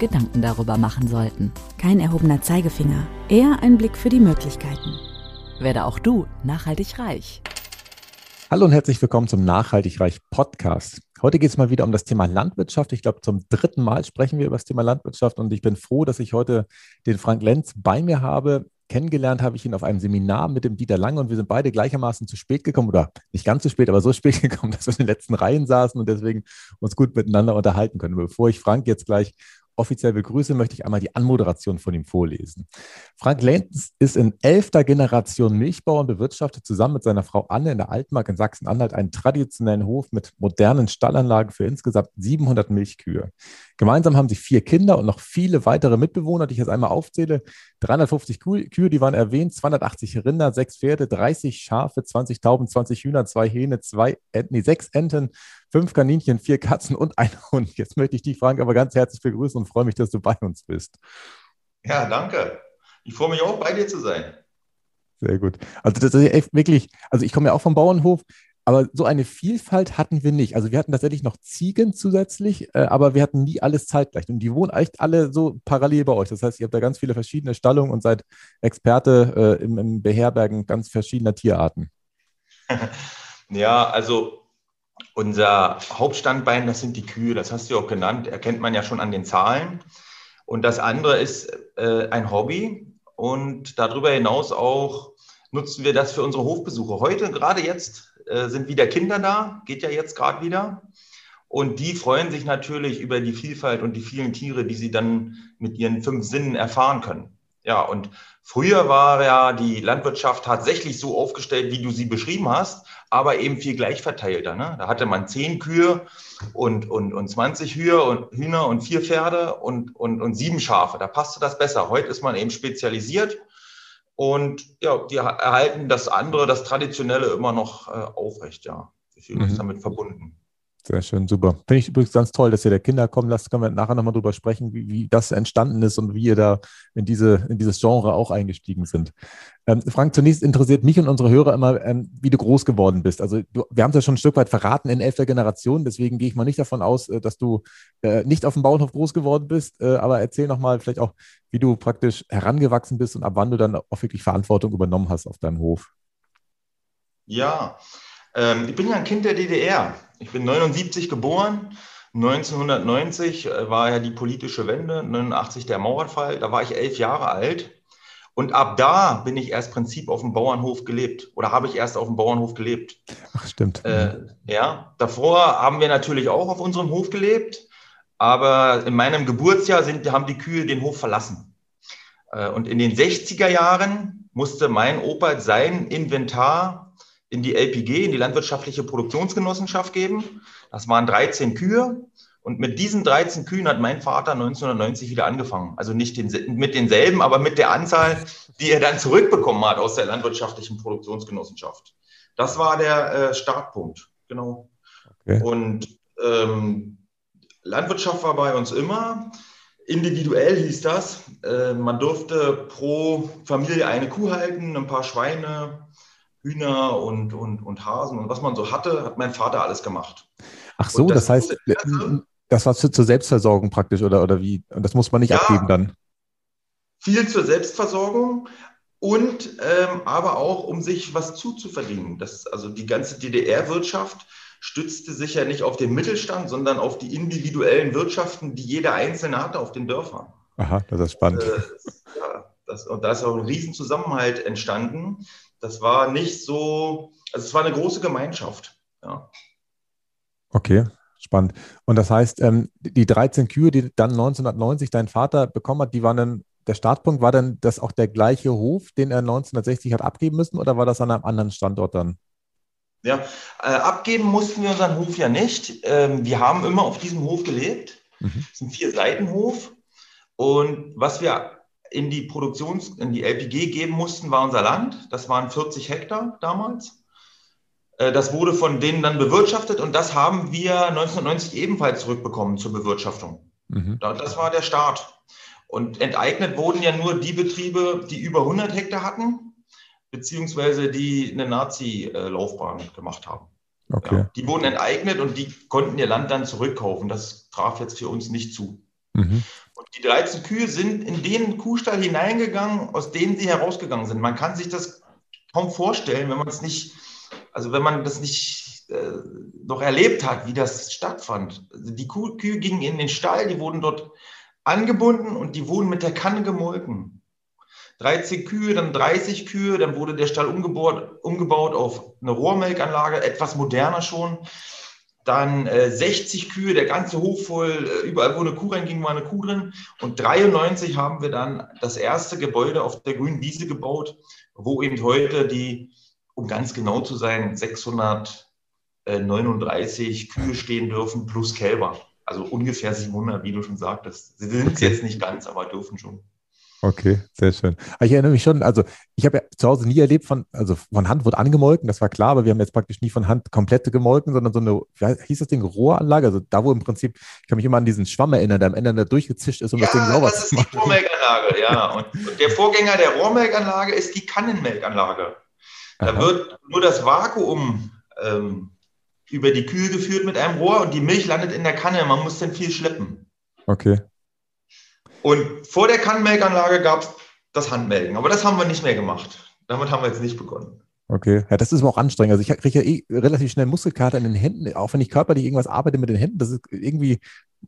Gedanken darüber machen sollten. Kein erhobener Zeigefinger, eher ein Blick für die Möglichkeiten. Werde auch du nachhaltig reich. Hallo und herzlich willkommen zum Nachhaltig Reich Podcast. Heute geht es mal wieder um das Thema Landwirtschaft. Ich glaube, zum dritten Mal sprechen wir über das Thema Landwirtschaft und ich bin froh, dass ich heute den Frank Lenz bei mir habe. Kennengelernt habe ich ihn auf einem Seminar mit dem Dieter Lange und wir sind beide gleichermaßen zu spät gekommen oder nicht ganz zu spät, aber so spät gekommen, dass wir in den letzten Reihen saßen und deswegen uns gut miteinander unterhalten können. Bevor ich Frank jetzt gleich offiziell begrüße, möchte ich einmal die Anmoderation von ihm vorlesen. Frank Lenz ist in elfter Generation Milchbauer und bewirtschaftet zusammen mit seiner Frau Anne in der Altmark in Sachsen-Anhalt einen traditionellen Hof mit modernen Stallanlagen für insgesamt 700 Milchkühe. Gemeinsam haben sie vier Kinder und noch viele weitere Mitbewohner, die ich jetzt einmal aufzähle. 350 Kühe, die waren erwähnt, 280 Rinder, sechs Pferde, 30 Schafe, 20 Tauben, 20 Hühner, zwei Hähne, zwei, nee, sechs Enten, fünf Kaninchen, vier Katzen und ein Hund. Jetzt möchte ich dich, Frank, aber ganz herzlich begrüßen und freue mich, dass du bei uns bist. Ja, danke. Ich freue mich auch, bei dir zu sein. Sehr gut. Also das ist echt wirklich, also ich komme ja auch vom Bauernhof, aber so eine Vielfalt hatten wir nicht. Also wir hatten tatsächlich noch Ziegen zusätzlich, äh, aber wir hatten nie alles zeitgleich. Und die wohnen echt alle so parallel bei euch. Das heißt, ihr habt da ganz viele verschiedene Stallungen und seid Experte äh, im, im Beherbergen ganz verschiedener Tierarten. Ja, also unser Hauptstandbein, das sind die Kühe, das hast du auch genannt, erkennt man ja schon an den Zahlen. Und das andere ist äh, ein Hobby und darüber hinaus auch nutzen wir das für unsere Hofbesuche. Heute, gerade jetzt, äh, sind wieder Kinder da, geht ja jetzt gerade wieder. Und die freuen sich natürlich über die Vielfalt und die vielen Tiere, die sie dann mit ihren fünf Sinnen erfahren können. Ja, und früher war ja die Landwirtschaft tatsächlich so aufgestellt, wie du sie beschrieben hast, aber eben viel gleichverteilter. Ne? Da hatte man zehn Kühe und, und, und 20 Hühe und Hühner und vier Pferde und, und, und sieben Schafe. Da passte das besser. Heute ist man eben spezialisiert und ja, die erhalten das andere, das Traditionelle immer noch äh, aufrecht. Ja, fühlen uns mhm. damit verbunden. Sehr schön, super. Finde ich übrigens ganz toll, dass ihr der Kinder kommen lasst. Können wir nachher nochmal drüber sprechen, wie, wie, das entstanden ist und wie ihr da in, diese, in dieses Genre auch eingestiegen sind. Ähm, Frank, zunächst interessiert mich und unsere Hörer immer, ähm, wie du groß geworden bist. Also du, wir haben es ja schon ein Stück weit verraten in elfter Generation, deswegen gehe ich mal nicht davon aus, äh, dass du äh, nicht auf dem Bauernhof groß geworden bist. Äh, aber erzähl nochmal vielleicht auch, wie du praktisch herangewachsen bist und ab wann du dann auch wirklich Verantwortung übernommen hast auf deinem Hof. Ja, ähm, ich bin ja ein Kind der DDR. Ich bin 79 geboren. 1990 äh, war ja die politische Wende, 89 der Mauerfall. Da war ich elf Jahre alt. Und ab da bin ich erst Prinzip auf dem Bauernhof gelebt oder habe ich erst auf dem Bauernhof gelebt. Ach, stimmt. Äh, ja, davor haben wir natürlich auch auf unserem Hof gelebt, aber in meinem Geburtsjahr sind, haben die Kühe den Hof verlassen. Äh, und in den 60er Jahren musste mein Opa sein Inventar in die LPG, in die landwirtschaftliche Produktionsgenossenschaft geben. Das waren 13 Kühe. Und mit diesen 13 Kühen hat mein Vater 1990 wieder angefangen. Also nicht den, mit denselben, aber mit der Anzahl, die er dann zurückbekommen hat aus der landwirtschaftlichen Produktionsgenossenschaft. Das war der äh, Startpunkt, genau. Okay. Und ähm, Landwirtschaft war bei uns immer. Individuell hieß das, äh, man durfte pro Familie eine Kuh halten, ein paar Schweine, Hühner und, und, und Hasen und was man so hatte, hat mein Vater alles gemacht. Ach so, das, das, heißt, das war zur Selbstversorgung praktisch oder, oder wie? Und das muss man nicht ja, abgeben dann? Viel zur Selbstversorgung und ähm, aber auch, um sich was zuzuverdienen. Das, also die ganze DDR-Wirtschaft stützte sich ja nicht auf den Mittelstand, sondern auf die individuellen Wirtschaften, die jeder Einzelne hatte auf den Dörfern. Aha, das ist spannend. Äh, ja, das, und da ist auch ein Riesenzusammenhalt entstanden das war nicht so, also es war eine große Gemeinschaft. Ja. Okay, spannend. Und das heißt, ähm, die 13 Kühe, die dann 1990 dein Vater bekommen hat, die waren dann, der Startpunkt war dann das auch der gleiche Hof, den er 1960 hat abgeben müssen oder war das an einem anderen Standort dann? Ja, äh, abgeben mussten wir unseren Hof ja nicht. Ähm, wir haben immer auf diesem Hof gelebt. Mhm. Es ist ein Vier-Seiten-Hof. Und was wir in die Produktions-, in die LPG geben mussten, war unser Land. Das waren 40 Hektar damals. Äh, das wurde von denen dann bewirtschaftet und das haben wir 1990 ebenfalls zurückbekommen zur Bewirtschaftung. Mhm. Das war der Start. Und enteignet wurden ja nur die Betriebe, die über 100 Hektar hatten, beziehungsweise die eine Nazi-Laufbahn gemacht haben. Okay. Ja, die wurden enteignet und die konnten ihr Land dann zurückkaufen. Das traf jetzt für uns nicht zu. Mhm. Und die 13 Kühe sind in den Kuhstall hineingegangen, aus denen sie herausgegangen sind. Man kann sich das kaum vorstellen, wenn man es nicht, also wenn man das nicht äh, noch erlebt hat, wie das stattfand. Also die Kuh, Kühe gingen in den Stall, die wurden dort angebunden und die wurden mit der Kanne gemolken. 13 Kühe, dann 30 Kühe, dann wurde der Stall umgebaut, umgebaut auf eine Rohrmelkanlage, etwas moderner schon. Dann äh, 60 Kühe, der ganze Hof voll, äh, überall wo eine Kuh reinging, war eine Kuh drin. Und 93 haben wir dann das erste Gebäude auf der grünen Wiese gebaut, wo eben heute die, um ganz genau zu sein, 639 Kühe stehen dürfen plus Kälber. Also ungefähr 700, wie du schon sagtest. Sie sind es jetzt nicht ganz, aber dürfen schon. Okay, sehr schön. Ich erinnere mich schon, also ich habe ja zu Hause nie erlebt, von, also von Hand wird angemolken, das war klar, aber wir haben jetzt praktisch nie von Hand komplette gemolken, sondern so eine, wie hieß das Ding, Rohranlage, also da, wo im Prinzip, ich kann mich immer an diesen Schwamm erinnern, der am Ende da durchgezischt ist, um ja, das Ding sauber zu machen. Das ist die Rohrmelkanlage, ja. Und der Vorgänger der Rohrmelkanlage ist die Kannenmelkanlage. Da Aha. wird nur das Vakuum ähm, über die Kühe geführt mit einem Rohr und die Milch landet in der Kanne. Man muss dann viel schleppen. Okay. Und vor der Kannenmelkanlage gab es das Handmelken. Aber das haben wir nicht mehr gemacht. Damit haben wir jetzt nicht begonnen. Okay, ja, das ist aber auch anstrengend. Also ich kriege ja eh relativ schnell Muskelkater in den Händen, auch wenn ich körperlich irgendwas arbeite mit den Händen. Das ist irgendwie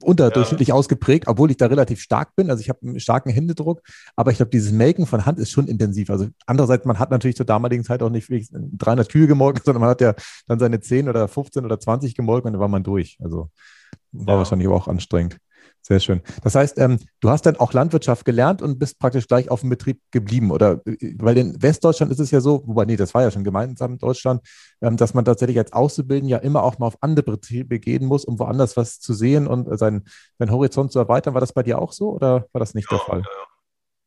unterdurchschnittlich ja. ausgeprägt, obwohl ich da relativ stark bin. Also ich habe einen starken Händedruck, aber ich glaube, dieses Melken von Hand ist schon intensiv. Also andererseits, man hat natürlich zur damaligen Zeit auch nicht 300 Kühe gemolken, sondern man hat ja dann seine 10 oder 15 oder 20 gemolken und dann war man durch. Also war ja. wahrscheinlich aber auch anstrengend. Sehr schön. Das heißt, ähm, du hast dann auch Landwirtschaft gelernt und bist praktisch gleich auf dem Betrieb geblieben. Oder weil in Westdeutschland ist es ja so, wobei, nee, das war ja schon gemeinsam in Deutschland, ähm, dass man tatsächlich als Auszubildender ja immer auch mal auf andere Betriebe gehen muss, um woanders was zu sehen und seinen, seinen Horizont zu erweitern. War das bei dir auch so oder war das nicht ja, der Fall?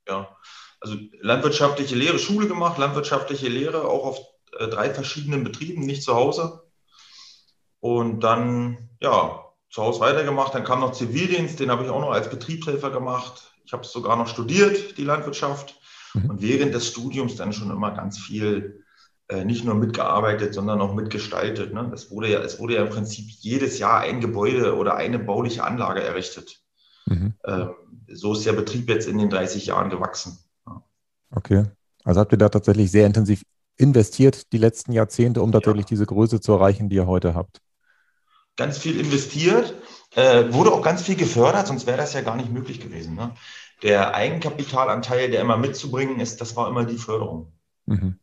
Ja, ja, also landwirtschaftliche Lehre, Schule gemacht, landwirtschaftliche Lehre auch auf äh, drei verschiedenen Betrieben, nicht zu Hause. Und dann, ja, zu Hause weitergemacht. Dann kam noch Zivildienst, den habe ich auch noch als Betriebshelfer gemacht. Ich habe es sogar noch studiert, die Landwirtschaft. Mhm. Und während des Studiums dann schon immer ganz viel äh, nicht nur mitgearbeitet, sondern auch mitgestaltet. Ne? Das wurde ja, es wurde ja im Prinzip jedes Jahr ein Gebäude oder eine bauliche Anlage errichtet. Mhm. Ähm, so ist der Betrieb jetzt in den 30 Jahren gewachsen. Ja. Okay. Also habt ihr da tatsächlich sehr intensiv investiert die letzten Jahrzehnte, um tatsächlich ja. diese Größe zu erreichen, die ihr heute habt? Ganz viel investiert, äh, wurde auch ganz viel gefördert, sonst wäre das ja gar nicht möglich gewesen. Ne? Der Eigenkapitalanteil, der immer mitzubringen ist, das war immer die Förderung. Mhm.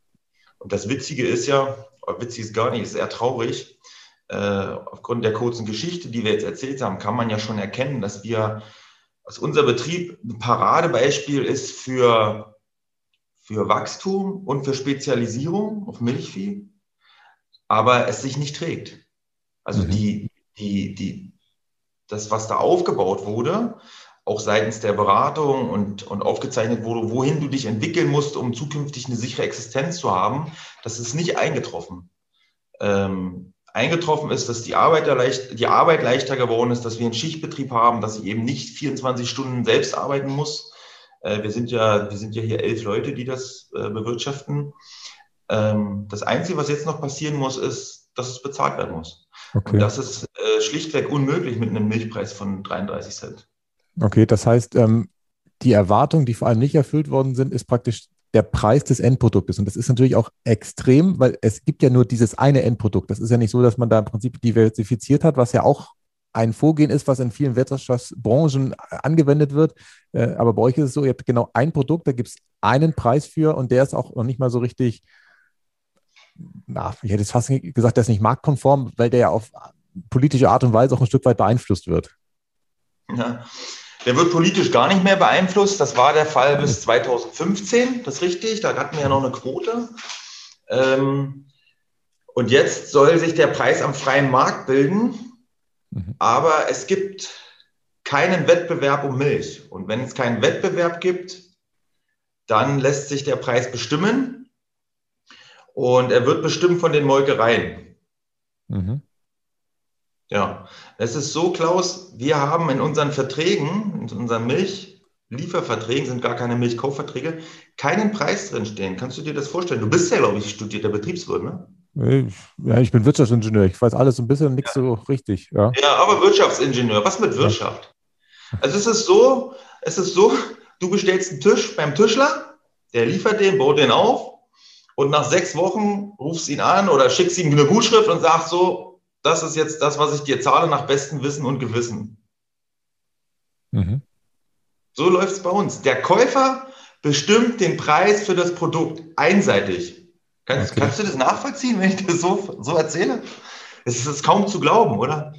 Und das Witzige ist ja, witzig ist gar nicht, ist eher traurig. Äh, aufgrund der kurzen Geschichte, die wir jetzt erzählt haben, kann man ja schon erkennen, dass wir, dass unser Betrieb ein Paradebeispiel ist für, für Wachstum und für Spezialisierung auf Milchvieh, aber es sich nicht trägt. Also mhm. die, die, die, das, was da aufgebaut wurde, auch seitens der Beratung und, und aufgezeichnet wurde, wohin du dich entwickeln musst, um zukünftig eine sichere Existenz zu haben, das ist nicht eingetroffen. Ähm, eingetroffen ist, dass die Arbeit, leicht, die Arbeit leichter geworden ist, dass wir einen Schichtbetrieb haben, dass ich eben nicht 24 Stunden selbst arbeiten muss. Äh, wir, sind ja, wir sind ja hier elf Leute, die das äh, bewirtschaften. Ähm, das Einzige, was jetzt noch passieren muss, ist, dass es bezahlt werden muss. Okay. Und das ist äh, schlichtweg unmöglich mit einem Milchpreis von 33 Cent. Okay, das heißt, ähm, die Erwartungen, die vor allem nicht erfüllt worden sind, ist praktisch der Preis des Endproduktes. Und das ist natürlich auch extrem, weil es gibt ja nur dieses eine Endprodukt. Das ist ja nicht so, dass man da im Prinzip diversifiziert hat, was ja auch ein Vorgehen ist, was in vielen Wirtschaftsbranchen angewendet wird. Äh, aber bei euch ist es so, ihr habt genau ein Produkt, da gibt es einen Preis für und der ist auch noch nicht mal so richtig na, ich hätte jetzt fast gesagt, der ist nicht marktkonform, weil der ja auf politische Art und Weise auch ein Stück weit beeinflusst wird. Ja. Der wird politisch gar nicht mehr beeinflusst. Das war der Fall bis 2015, das ist richtig. Da hatten wir ja noch eine Quote. Ähm, und jetzt soll sich der Preis am freien Markt bilden. Mhm. Aber es gibt keinen Wettbewerb um Milch. Und wenn es keinen Wettbewerb gibt, dann lässt sich der Preis bestimmen und er wird bestimmt von den Molkereien. Mhm. Ja, es ist so, Klaus, wir haben in unseren Verträgen, in unseren Milchlieferverträgen, sind gar keine Milchkaufverträge, keinen Preis drinstehen. Kannst du dir das vorstellen? Du bist ja, glaube ich, studierter Betriebswirt, ne? Ja, ich bin Wirtschaftsingenieur. Ich weiß alles ein bisschen, nichts ja. so richtig. Ja. ja, aber Wirtschaftsingenieur. Was mit Wirtschaft? Also es ist so, es ist so, du bestellst einen Tisch beim Tischler, der liefert den, baut den auf und nach sechs Wochen rufst ihn an oder schickst ihm eine Gutschrift und sagst so, das ist jetzt das, was ich dir zahle nach bestem Wissen und Gewissen. Mhm. So läuft es bei uns. Der Käufer bestimmt den Preis für das Produkt einseitig. Kannst, okay. kannst du das nachvollziehen, wenn ich das so, so erzähle? Es ist kaum zu glauben, oder?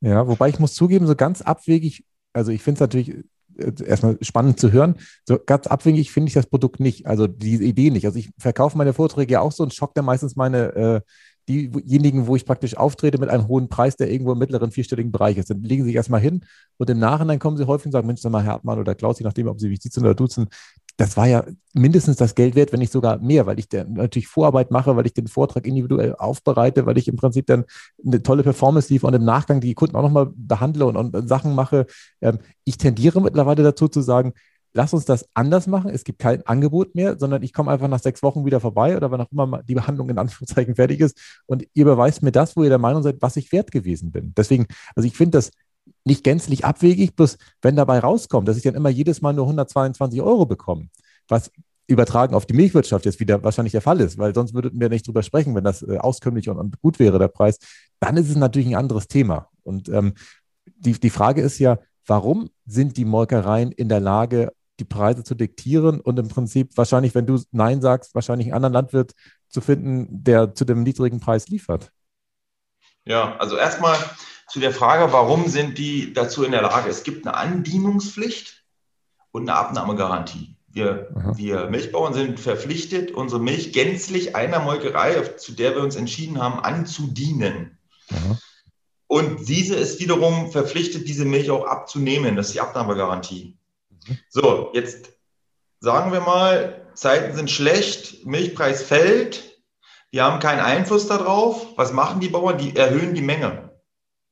Ja, wobei ich muss zugeben, so ganz abwegig, also ich finde es natürlich erstmal spannend zu hören. So ganz abwegig finde ich das Produkt nicht, also diese Idee nicht. Also ich verkaufe meine Vorträge ja auch so und schockt dann meistens meine äh, diejenigen, wo ich praktisch auftrete mit einem hohen Preis, der irgendwo im mittleren vierstelligen Bereich ist. Dann legen sie sich erstmal hin und im Nachhinein kommen sie häufig und sagen, Mensch, sag mal, Herr Hartmann oder Klaus, je nachdem, ob sie mich sitzen oder duzen, das war ja mindestens das Geld wert, wenn nicht sogar mehr, weil ich natürlich Vorarbeit mache, weil ich den Vortrag individuell aufbereite, weil ich im Prinzip dann eine tolle Performance liefere und im Nachgang die Kunden auch nochmal behandle und, und Sachen mache. Ähm, ich tendiere mittlerweile dazu zu sagen, lass uns das anders machen. Es gibt kein Angebot mehr, sondern ich komme einfach nach sechs Wochen wieder vorbei oder wann auch immer die Behandlung in Anführungszeichen fertig ist und ihr beweist mir das, wo ihr der Meinung seid, was ich wert gewesen bin. Deswegen, also ich finde das nicht gänzlich abwegig, bloß wenn dabei rauskommt, dass ich dann immer jedes Mal nur 122 Euro bekomme, was übertragen auf die Milchwirtschaft jetzt wieder wahrscheinlich der Fall ist, weil sonst würden wir nicht drüber sprechen, wenn das äh, auskömmlich und, gut wäre, der Preis, dann ist es natürlich ein anderes Thema. Und ähm, die, die Frage ist ja, warum sind die Molkereien in der Lage, die Preise zu diktieren und im Prinzip wahrscheinlich, wenn du Nein sagst, wahrscheinlich einen anderen Landwirt zu finden, der zu dem niedrigen Preis liefert. Ja, also erstmal zu der Frage, warum sind die dazu in der Lage? Es gibt eine Andienungspflicht und eine Abnahmegarantie. Wir, wir Milchbauern sind verpflichtet, unsere Milch gänzlich einer Molkerei, zu der wir uns entschieden haben, anzudienen. Aha. Und diese ist wiederum verpflichtet, diese Milch auch abzunehmen. Das ist die Abnahmegarantie. So, jetzt sagen wir mal, Zeiten sind schlecht, Milchpreis fällt, die haben keinen Einfluss darauf. Was machen die Bauern? Die erhöhen die Menge.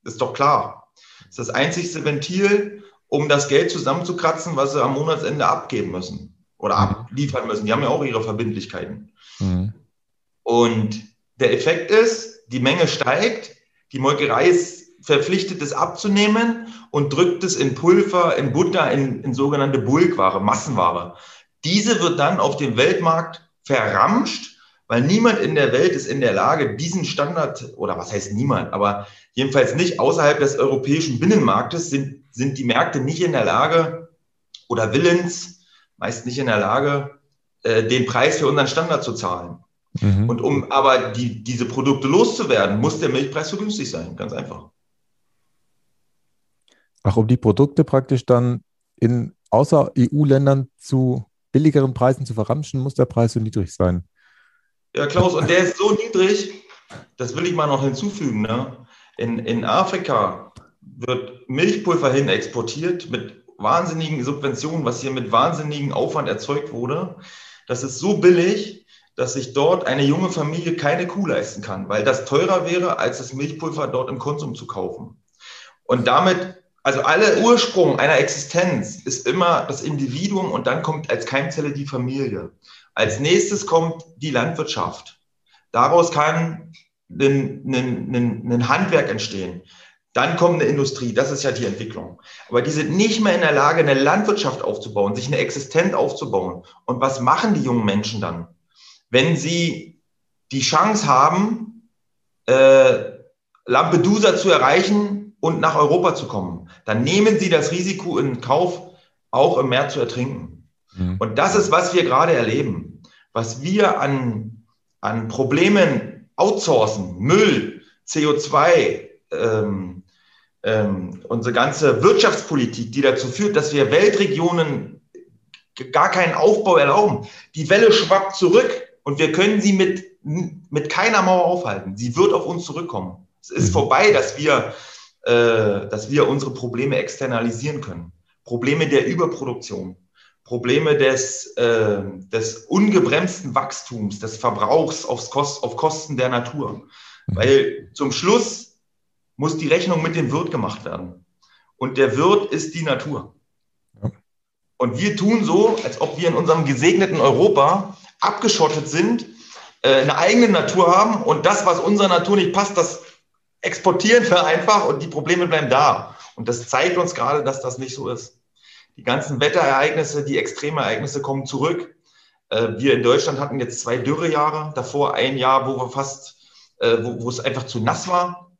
Ist doch klar. Das ist das einzigste Ventil, um das Geld zusammenzukratzen, was sie am Monatsende abgeben müssen oder mhm. abliefern müssen. Die haben ja auch ihre Verbindlichkeiten. Mhm. Und der Effekt ist, die Menge steigt, die Molkerei ist verpflichtet, es abzunehmen und drückt es in Pulver, in Butter, in, in sogenannte Bulkware, Massenware. Diese wird dann auf dem Weltmarkt verramscht, weil niemand in der Welt ist in der Lage, diesen Standard, oder was heißt niemand, aber jedenfalls nicht außerhalb des europäischen Binnenmarktes sind, sind die Märkte nicht in der Lage oder willens, meist nicht in der Lage, äh, den Preis für unseren Standard zu zahlen. Mhm. Und um aber die, diese Produkte loszuwerden, muss der Milchpreis so günstig sein, ganz einfach. Ach, um die Produkte praktisch dann in außer EU-Ländern zu billigeren Preisen zu verramschen, muss der Preis so niedrig sein. Ja, Klaus, und der ist so niedrig, das will ich mal noch hinzufügen. Ne? In, in Afrika wird Milchpulver hin exportiert mit wahnsinnigen Subventionen, was hier mit wahnsinnigem Aufwand erzeugt wurde. Das ist so billig, dass sich dort eine junge Familie keine Kuh leisten kann, weil das teurer wäre, als das Milchpulver dort im Konsum zu kaufen. Und damit also aller Ursprung einer Existenz ist immer das Individuum und dann kommt als Keimzelle die Familie. Als nächstes kommt die Landwirtschaft. Daraus kann ein, ein, ein, ein Handwerk entstehen. Dann kommt eine Industrie, das ist ja die Entwicklung. Aber die sind nicht mehr in der Lage, eine Landwirtschaft aufzubauen, sich eine Existenz aufzubauen. Und was machen die jungen Menschen dann? Wenn sie die Chance haben, äh, Lampedusa zu erreichen, und nach Europa zu kommen, dann nehmen Sie das Risiko in Kauf, auch im Meer zu ertrinken. Mhm. Und das ist, was wir gerade erleben. Was wir an, an Problemen outsourcen, Müll, CO2, ähm, ähm, unsere ganze Wirtschaftspolitik, die dazu führt, dass wir Weltregionen gar keinen Aufbau erlauben. Die Welle schwappt zurück und wir können sie mit, mit keiner Mauer aufhalten. Sie wird auf uns zurückkommen. Es ist mhm. vorbei, dass wir äh, dass wir unsere Probleme externalisieren können. Probleme der Überproduktion, Probleme des, äh, des ungebremsten Wachstums, des Verbrauchs aufs Kost, auf Kosten der Natur. Mhm. Weil zum Schluss muss die Rechnung mit dem Wirt gemacht werden. Und der Wirt ist die Natur. Und wir tun so, als ob wir in unserem gesegneten Europa abgeschottet sind, äh, eine eigene Natur haben und das, was unserer Natur nicht passt, das exportieren wir einfach und die Probleme bleiben da. Und das zeigt uns gerade, dass das nicht so ist. Die ganzen Wetterereignisse, die Extremereignisse kommen zurück. Äh, wir in Deutschland hatten jetzt zwei Dürrejahre, davor ein Jahr, wo wir fast, äh, wo, wo es einfach zu nass war.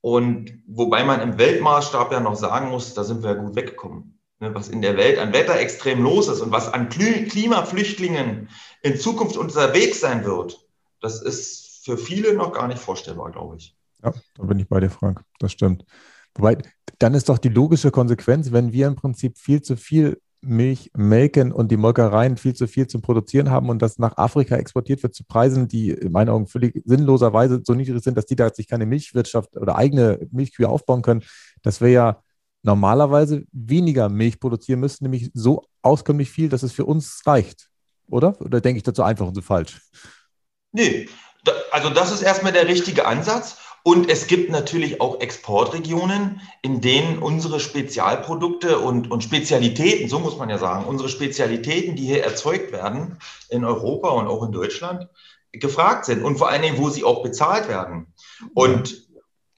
Und wobei man im Weltmaßstab ja noch sagen muss, da sind wir ja gut weggekommen. Ne, was in der Welt an Wetterextrem los ist und was an Klimaflüchtlingen in Zukunft unterwegs sein wird, das ist für viele noch gar nicht vorstellbar, glaube ich. Ja, da bin ich bei dir, Frank. Das stimmt. Wobei, dann ist doch die logische Konsequenz, wenn wir im Prinzip viel zu viel Milch melken und die Molkereien viel zu viel zum Produzieren haben und das nach Afrika exportiert wird zu Preisen, die in meinen Augen völlig sinnloserweise so niedrig sind, dass die da sich keine Milchwirtschaft oder eigene Milchkühe aufbauen können, dass wir ja normalerweise weniger Milch produzieren müssen, nämlich so auskömmlich viel, dass es für uns reicht. Oder? Oder denke ich dazu einfach und so falsch? Nee, also das ist erstmal der richtige Ansatz. Und es gibt natürlich auch Exportregionen, in denen unsere Spezialprodukte und, und Spezialitäten, so muss man ja sagen, unsere Spezialitäten, die hier erzeugt werden in Europa und auch in Deutschland, gefragt sind und vor allen Dingen, wo sie auch bezahlt werden. Und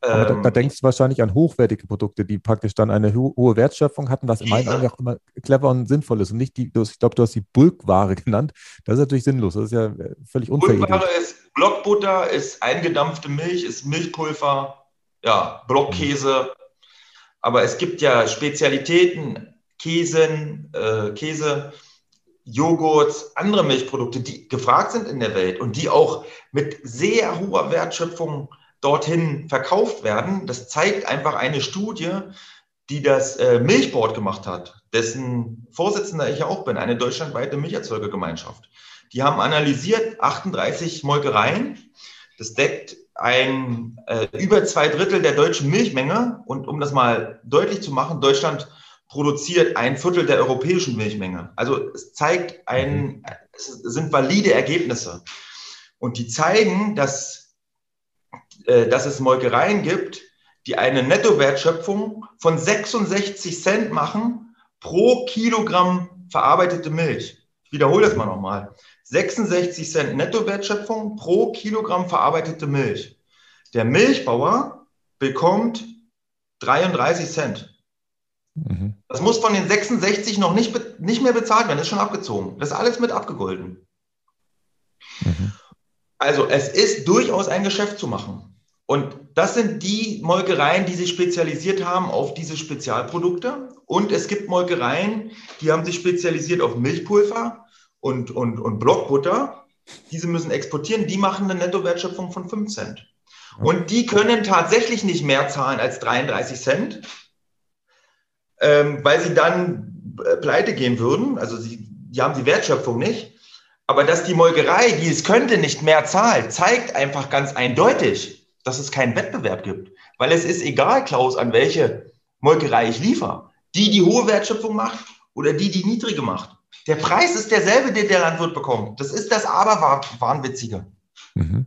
aber da, da, ähm, denkst du wahrscheinlich an hochwertige Produkte, die praktisch dann eine ho hohe Wertschöpfung hatten, was in meinen Augen auch immer clever und sinnvoll ist. Und nicht die, ich glaube, du hast die Bulkware genannt. Das ist natürlich sinnlos. Das ist ja äh, völlig unfair. Bulkware ist Blockbutter, ist eingedampfte Milch, ist Milchpulver, ja, Blockkäse. Aber es gibt ja Spezialitäten, Käsen, äh, Käse, Joghurt, andere Milchprodukte, die gefragt sind in der Welt und die auch mit sehr hoher Wertschöpfung dorthin verkauft werden. Das zeigt einfach eine Studie, die das äh, Milchboard gemacht hat, dessen Vorsitzender ich ja auch bin, eine deutschlandweite Milcherzeugergemeinschaft. Die haben analysiert 38 Molkereien. Das deckt ein äh, über zwei Drittel der deutschen Milchmenge. Und um das mal deutlich zu machen, Deutschland produziert ein Viertel der europäischen Milchmenge. Also es zeigt ein, es sind valide Ergebnisse. Und die zeigen, dass äh, dass es Molkereien gibt, die eine Nettowertschöpfung von 66 Cent machen pro Kilogramm verarbeitete Milch. Ich wiederhole das mal nochmal. 66 Cent Nettowertschöpfung pro Kilogramm verarbeitete Milch. Der Milchbauer bekommt 33 Cent. Mhm. Das muss von den 66 noch nicht, nicht mehr bezahlt werden, das ist schon abgezogen. Das ist alles mit abgegolten. Mhm. Also es ist durchaus ein Geschäft zu machen. Und das sind die Molkereien, die sich spezialisiert haben auf diese Spezialprodukte. Und es gibt Molkereien, die haben sich spezialisiert auf Milchpulver und, und, und Blockbutter. Diese müssen exportieren, die machen eine Nettowertschöpfung von 5 Cent. Und die können tatsächlich nicht mehr zahlen als 33 Cent, ähm, weil sie dann pleite gehen würden. Also sie, die haben die Wertschöpfung nicht. Aber dass die Molkerei, die es könnte, nicht mehr zahlt, zeigt einfach ganz eindeutig, dass es keinen Wettbewerb gibt. Weil es ist egal, Klaus, an welche Molkerei ich liefere. Die, die hohe Wertschöpfung macht oder die, die niedrige macht. Der Preis ist derselbe, den der Landwirt bekommt. Das ist das Aberwahnwitzige. Mhm.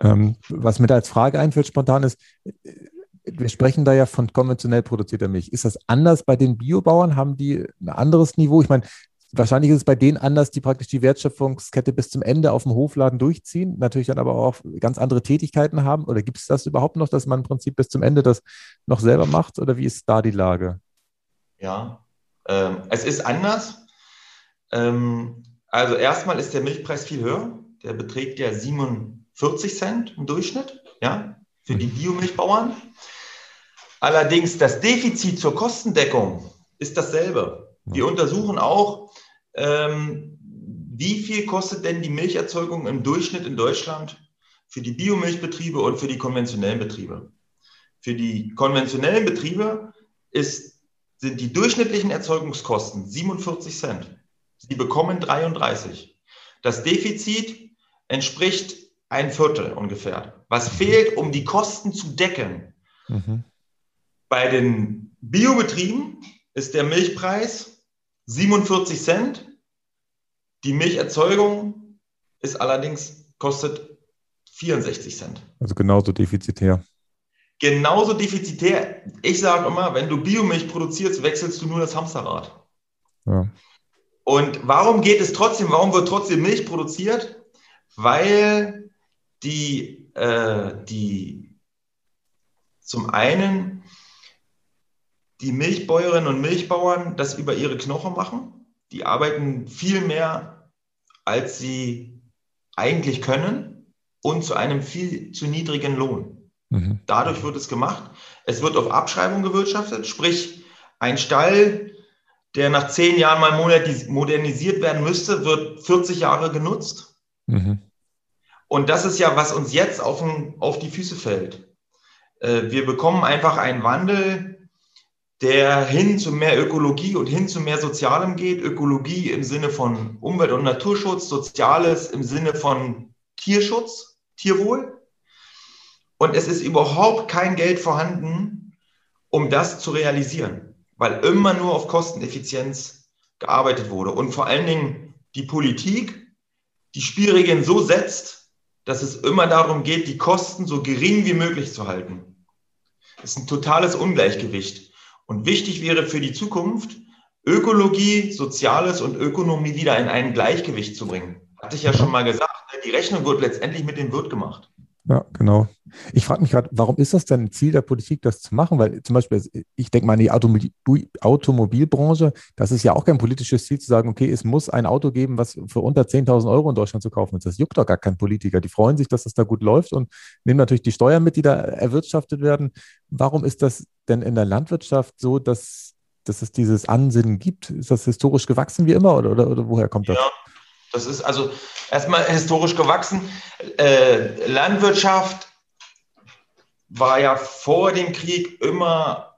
Ähm, was mir da als Frage einfällt spontan ist, wir sprechen da ja von konventionell produzierter Milch. Ist das anders bei den Biobauern? Haben die ein anderes Niveau? Ich meine, Wahrscheinlich ist es bei denen anders, die praktisch die Wertschöpfungskette bis zum Ende auf dem Hofladen durchziehen, natürlich dann aber auch ganz andere Tätigkeiten haben. Oder gibt es das überhaupt noch, dass man im Prinzip bis zum Ende das noch selber macht? Oder wie ist da die Lage? Ja, ähm, es ist anders. Ähm, also erstmal ist der Milchpreis viel höher. Der beträgt ja 47 Cent im Durchschnitt, ja, für die. Biomilchbauern. Allerdings das Defizit zur Kostendeckung ist dasselbe. Wir untersuchen auch, ähm, wie viel kostet denn die Milcherzeugung im Durchschnitt in Deutschland für die Biomilchbetriebe und für die konventionellen Betriebe? Für die konventionellen Betriebe ist, sind die durchschnittlichen Erzeugungskosten 47 Cent. Sie bekommen 33. Das Defizit entspricht ein Viertel ungefähr. Was fehlt, um die Kosten zu decken? Mhm. Bei den Biobetrieben ist der Milchpreis 47 Cent. Die Milcherzeugung ist allerdings, kostet 64 Cent. Also genauso defizitär. Genauso defizitär. Ich sage immer, wenn du Biomilch produzierst, wechselst du nur das Hamsterrad. Ja. Und warum geht es trotzdem, warum wird trotzdem Milch produziert? Weil die, äh, die zum einen die Milchbäuerinnen und Milchbauern das über ihre Knochen machen. Die arbeiten viel mehr, als sie eigentlich können und zu einem viel zu niedrigen Lohn. Mhm. Dadurch wird es gemacht. Es wird auf Abschreibung gewirtschaftet, sprich ein Stall, der nach zehn Jahren mal modernisiert werden müsste, wird 40 Jahre genutzt. Mhm. Und das ist ja, was uns jetzt auf, den, auf die Füße fällt. Äh, wir bekommen einfach einen Wandel, der hin zu mehr Ökologie und hin zu mehr Sozialem geht. Ökologie im Sinne von Umwelt- und Naturschutz, Soziales im Sinne von Tierschutz, Tierwohl. Und es ist überhaupt kein Geld vorhanden, um das zu realisieren, weil immer nur auf Kosteneffizienz gearbeitet wurde. Und vor allen Dingen die Politik die Spielregeln so setzt, dass es immer darum geht, die Kosten so gering wie möglich zu halten. Das ist ein totales Ungleichgewicht. Und wichtig wäre für die Zukunft, Ökologie, Soziales und Ökonomie wieder in ein Gleichgewicht zu bringen. Hatte ich ja schon mal gesagt, ne? die Rechnung wird letztendlich mit dem Wirt gemacht. Ja, genau. Ich frage mich gerade, warum ist das denn ein Ziel der Politik, das zu machen? Weil zum Beispiel, ich denke mal an die Automobil Automobilbranche, das ist ja auch kein politisches Ziel zu sagen, okay, es muss ein Auto geben, was für unter 10.000 Euro in Deutschland zu kaufen ist. Das juckt doch gar kein Politiker. Die freuen sich, dass das da gut läuft und nehmen natürlich die Steuern mit, die da erwirtschaftet werden. Warum ist das denn in der Landwirtschaft so, dass, dass es dieses Ansinnen gibt? Ist das historisch gewachsen wie immer oder, oder, oder woher kommt das? Ja. Das ist also erstmal historisch gewachsen. Äh, Landwirtschaft war ja vor dem Krieg immer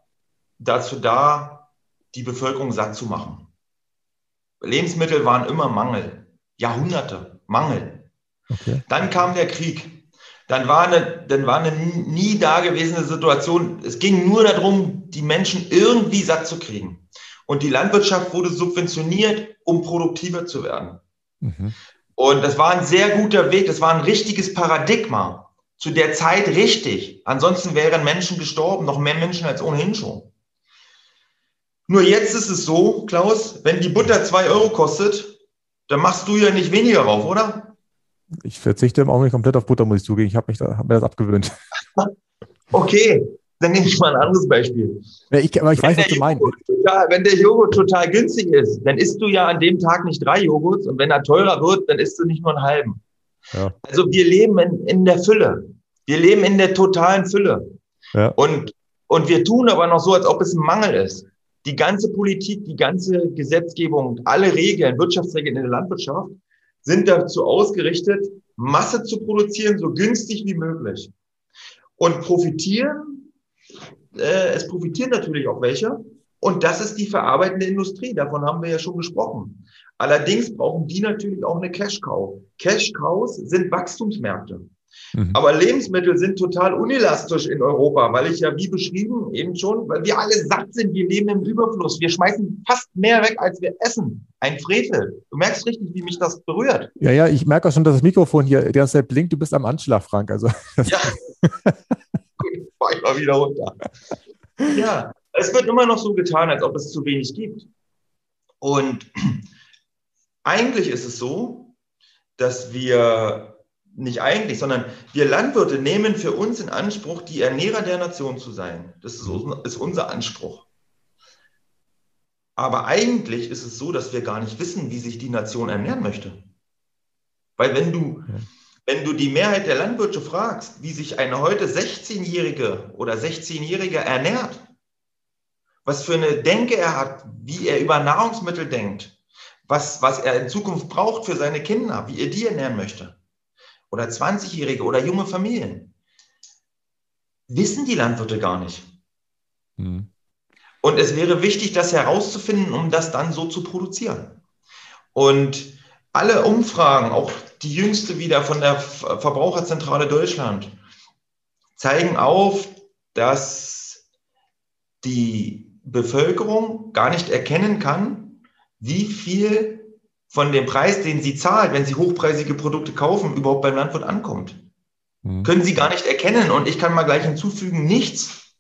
dazu da, die Bevölkerung satt zu machen. Lebensmittel waren immer Mangel. Jahrhunderte Mangel. Okay. Dann kam der Krieg. Dann war, eine, dann war eine nie dagewesene Situation. Es ging nur darum, die Menschen irgendwie satt zu kriegen. Und die Landwirtschaft wurde subventioniert, um produktiver zu werden. Mhm. Und das war ein sehr guter Weg, das war ein richtiges Paradigma. Zu der Zeit richtig. Ansonsten wären Menschen gestorben, noch mehr Menschen als ohnehin schon. Nur jetzt ist es so, Klaus, wenn die Butter zwei Euro kostet, dann machst du ja nicht weniger drauf, oder? Ich verzichte im Augenblick komplett auf Butter, muss ich zugeben. Ich habe hab mir das abgewöhnt. okay, dann nehme ich mal ein anderes Beispiel. Ja, ich, aber ich weiß, was du meinst. Total, wenn der Joghurt total günstig ist, dann isst du ja an dem Tag nicht drei Joghurts und wenn er teurer wird, dann isst du nicht nur einen halben. Ja. Also wir leben in, in der Fülle. Wir leben in der totalen Fülle. Ja. Und, und wir tun aber noch so, als ob es ein Mangel ist. Die ganze Politik, die ganze Gesetzgebung, alle Regeln, Wirtschaftsregeln in der Landwirtschaft sind dazu ausgerichtet, Masse zu produzieren, so günstig wie möglich. Und profitieren äh, es profitieren natürlich auch welche. Und das ist die verarbeitende Industrie. Davon haben wir ja schon gesprochen. Allerdings brauchen die natürlich auch eine Cash-Cow. Cash-Cows sind Wachstumsmärkte. Mhm. Aber Lebensmittel sind total unelastisch in Europa, weil ich ja, wie beschrieben, eben schon, weil wir alle satt sind, wir leben im Überfluss. Wir schmeißen fast mehr weg, als wir essen. Ein Frevel. Du merkst richtig, wie mich das berührt. Ja, ja, ich merke auch schon, dass das Mikrofon hier die ganze Zeit blinkt. Du bist am Anschlag, Frank. Also, ja. fahre ich mal wieder runter. Ja, es wird immer noch so getan, als ob es zu wenig gibt. Und eigentlich ist es so, dass wir, nicht eigentlich, sondern wir Landwirte nehmen für uns in Anspruch, die Ernährer der Nation zu sein. Das ist, ist unser Anspruch. Aber eigentlich ist es so, dass wir gar nicht wissen, wie sich die Nation ernähren möchte. Weil wenn du, wenn du die Mehrheit der Landwirte fragst, wie sich eine heute 16-Jährige oder 16-Jährige ernährt, was für eine Denke er hat, wie er über Nahrungsmittel denkt, was, was er in Zukunft braucht für seine Kinder, wie er die ernähren möchte, oder 20-Jährige oder junge Familien, wissen die Landwirte gar nicht. Mhm. Und es wäre wichtig, das herauszufinden, um das dann so zu produzieren. Und alle Umfragen, auch die jüngste wieder von der Verbraucherzentrale Deutschland, zeigen auf, dass die Bevölkerung gar nicht erkennen kann, wie viel von dem Preis, den sie zahlt, wenn sie hochpreisige Produkte kaufen, überhaupt beim Landwirt ankommt. Mhm. Können sie gar nicht erkennen. Und ich kann mal gleich hinzufügen, nichts.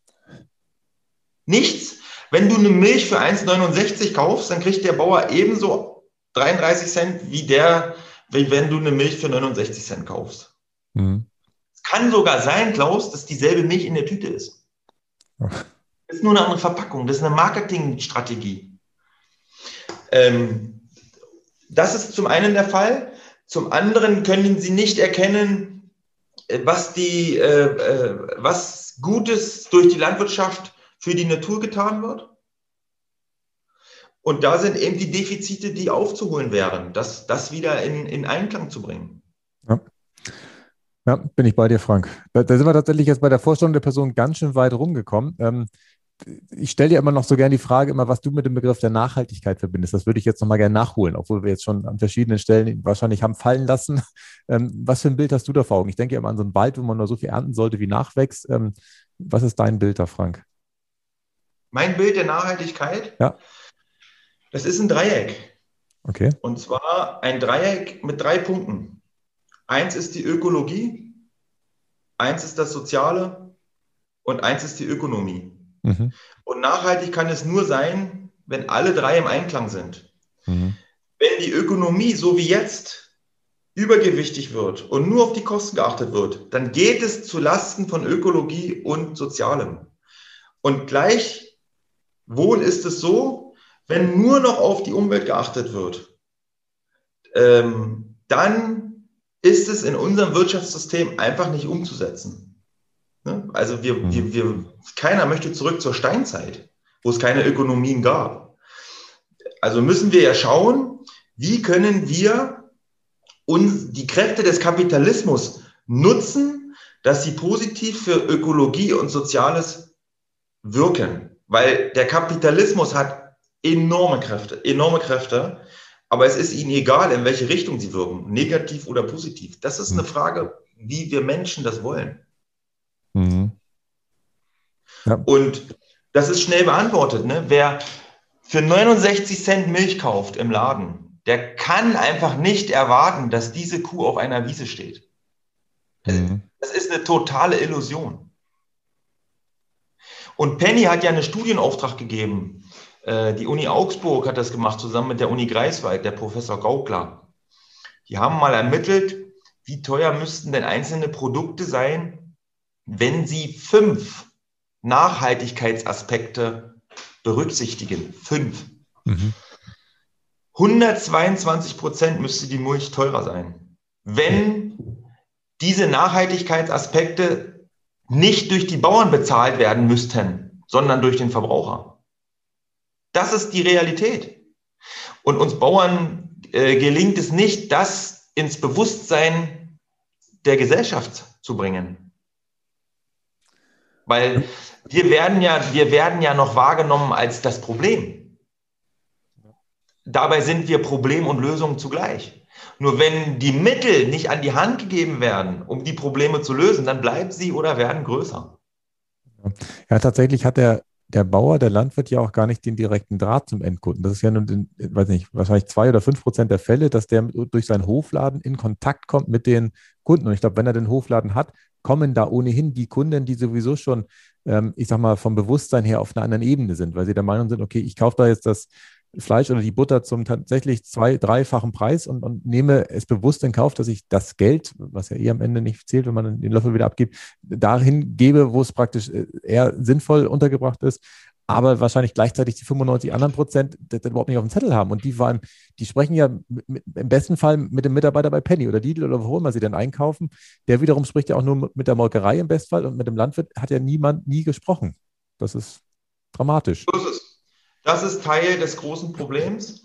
Nichts. Wenn du eine Milch für 1,69 kaufst, dann kriegt der Bauer ebenso 33 Cent wie der, wenn du eine Milch für 69 Cent kaufst. Mhm. Es kann sogar sein, Klaus, dass dieselbe Milch in der Tüte ist. Das ist nur eine andere Verpackung. Das ist eine Marketingstrategie. Ähm, das ist zum einen der Fall. Zum anderen können Sie nicht erkennen, äh, was, die, äh, äh, was Gutes durch die Landwirtschaft für die Natur getan wird. Und da sind eben die Defizite, die aufzuholen wären, das, das wieder in, in Einklang zu bringen. Ja. ja bin ich bei dir, Frank. Da, da, sind wir tatsächlich jetzt bei der Vorstellung der Person ganz schön weit rumgekommen. Ähm, ich stelle dir immer noch so gerne die Frage, immer, was du mit dem Begriff der Nachhaltigkeit verbindest. Das würde ich jetzt nochmal gerne nachholen, obwohl wir jetzt schon an verschiedenen Stellen wahrscheinlich haben fallen lassen. Ähm, was für ein Bild hast du da vor Augen? Ich denke immer an so einen Wald, wo man nur so viel ernten sollte, wie nachwächst. Ähm, was ist dein Bild da, Frank? Mein Bild der Nachhaltigkeit? Ja. Das ist ein Dreieck. Okay. Und zwar ein Dreieck mit drei Punkten. Eins ist die Ökologie, eins ist das Soziale und eins ist die Ökonomie. Mhm. Und nachhaltig kann es nur sein, wenn alle drei im Einklang sind. Mhm. Wenn die Ökonomie so wie jetzt übergewichtig wird und nur auf die Kosten geachtet wird, dann geht es zu Lasten von Ökologie und Sozialem. Und gleichwohl ist es so, wenn nur noch auf die Umwelt geachtet wird, ähm, dann ist es in unserem Wirtschaftssystem einfach nicht umzusetzen. Ne? Also wir, mhm. wir, wir, keiner möchte zurück zur Steinzeit, wo es keine Ökonomien gab. Also müssen wir ja schauen, wie können wir uns die Kräfte des Kapitalismus nutzen, dass sie positiv für Ökologie und Soziales wirken. Weil der Kapitalismus hat enorme Kräfte, enorme Kräfte, aber es ist ihnen egal, in welche Richtung sie wirken, negativ oder positiv. Das ist eine mhm. Frage, wie wir Menschen das wollen. Mhm. Ja. Und das ist schnell beantwortet. Ne? Wer für 69 Cent Milch kauft im Laden, der kann einfach nicht erwarten, dass diese Kuh auf einer Wiese steht. Mhm. Das ist eine totale Illusion. Und Penny hat ja einen Studienauftrag gegeben. Äh, die Uni Augsburg hat das gemacht, zusammen mit der Uni Greifswald, der Professor Gaukler. Die haben mal ermittelt, wie teuer müssten denn einzelne Produkte sein, wenn Sie fünf Nachhaltigkeitsaspekte berücksichtigen, fünf, mhm. 122 Prozent müsste die Milch teurer sein, wenn diese Nachhaltigkeitsaspekte nicht durch die Bauern bezahlt werden müssten, sondern durch den Verbraucher. Das ist die Realität. Und uns Bauern äh, gelingt es nicht, das ins Bewusstsein der Gesellschaft zu bringen. Weil wir werden ja, wir werden ja noch wahrgenommen als das Problem. Dabei sind wir Problem und Lösung zugleich. Nur wenn die Mittel nicht an die Hand gegeben werden, um die Probleme zu lösen, dann bleiben sie oder werden größer. Ja, tatsächlich hat der, der Bauer, der Landwirt ja auch gar nicht den direkten Draht zum Endkunden. Das ist ja nur, den, weiß nicht, wahrscheinlich zwei oder fünf Prozent der Fälle, dass der durch seinen Hofladen in Kontakt kommt mit den Kunden. Und ich glaube, wenn er den Hofladen hat, kommen da ohnehin die Kunden, die sowieso schon, ähm, ich sag mal, vom Bewusstsein her auf einer anderen Ebene sind, weil sie der Meinung sind, okay, ich kaufe da jetzt das Fleisch oder die Butter zum tatsächlich zwei, dreifachen Preis und, und nehme es bewusst in Kauf, dass ich das Geld, was ja eh am Ende nicht zählt, wenn man den Löffel wieder abgibt, dahin gebe, wo es praktisch äh, eher sinnvoll untergebracht ist, aber wahrscheinlich gleichzeitig die 95 anderen Prozent das, das überhaupt nicht auf dem Zettel haben. Und die waren, die sprechen ja mit, im besten Fall mit dem Mitarbeiter bei Penny oder Lidl oder wo immer sie denn einkaufen. Der wiederum spricht ja auch nur mit der Molkerei im Bestfall und mit dem Landwirt hat ja niemand nie gesprochen. Das ist dramatisch. Das ist, das ist Teil des großen Problems.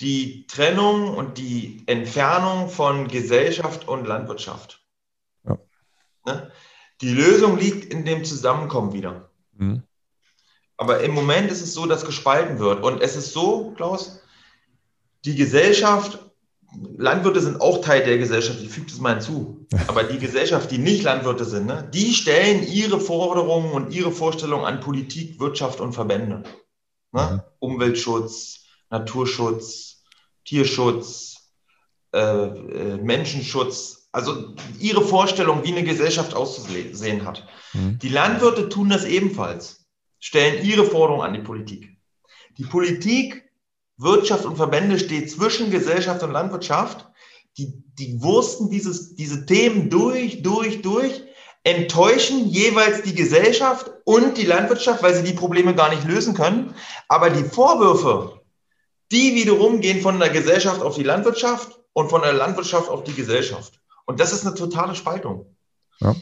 Die Trennung und die Entfernung von Gesellschaft und Landwirtschaft. Ja. Ne? Die Lösung liegt in dem Zusammenkommen wieder. Mhm. Aber im Moment ist es so, dass gespalten wird. Und es ist so, Klaus, die Gesellschaft, Landwirte sind auch Teil der Gesellschaft, ich füge das mal hinzu. Aber die Gesellschaft, die nicht Landwirte sind, ne, die stellen ihre Forderungen und ihre Vorstellungen an Politik, Wirtschaft und Verbände. Ne? Mhm. Umweltschutz, Naturschutz, Tierschutz, äh, äh, Menschenschutz, also ihre Vorstellung, wie eine Gesellschaft auszusehen hat. Mhm. Die Landwirte tun das ebenfalls, stellen ihre Forderungen an die Politik. Die Politik, Wirtschaft und Verbände steht zwischen Gesellschaft und Landwirtschaft. Die, die wursten dieses, diese Themen durch, durch, durch, enttäuschen jeweils die Gesellschaft und die Landwirtschaft, weil sie die Probleme gar nicht lösen können. Aber die Vorwürfe, die wiederum gehen von der Gesellschaft auf die Landwirtschaft und von der Landwirtschaft auf die Gesellschaft. Und das ist eine totale Spaltung. Ja.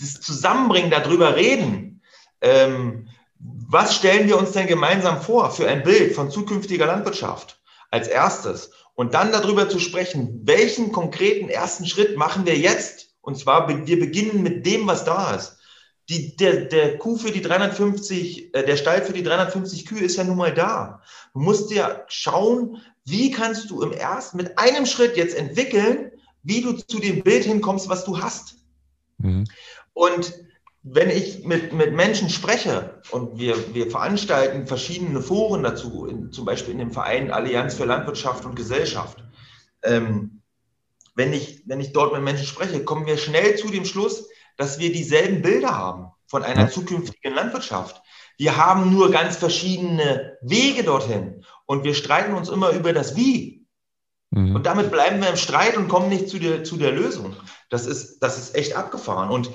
Das Zusammenbringen, darüber reden, ähm, was stellen wir uns denn gemeinsam vor für ein Bild von zukünftiger Landwirtschaft als erstes? Und dann darüber zu sprechen, welchen konkreten ersten Schritt machen wir jetzt? Und zwar, wir beginnen mit dem, was da ist. Die, der, der Kuh für die 350, äh, der Stall für die 350 Kühe ist ja nun mal da. Du musst dir schauen, wie kannst du im ersten, mit einem Schritt jetzt entwickeln, wie du zu dem Bild hinkommst, was du hast. Mhm. Und wenn ich mit, mit Menschen spreche und wir, wir veranstalten verschiedene Foren dazu, in, zum Beispiel in dem Verein Allianz für Landwirtschaft und Gesellschaft, ähm, wenn, ich, wenn ich dort mit Menschen spreche, kommen wir schnell zu dem Schluss, dass wir dieselben Bilder haben von einer zukünftigen Landwirtschaft. Wir haben nur ganz verschiedene Wege dorthin und wir streiten uns immer über das Wie. Mhm. Und damit bleiben wir im Streit und kommen nicht zu der, zu der Lösung. Das ist, das ist echt abgefahren. Und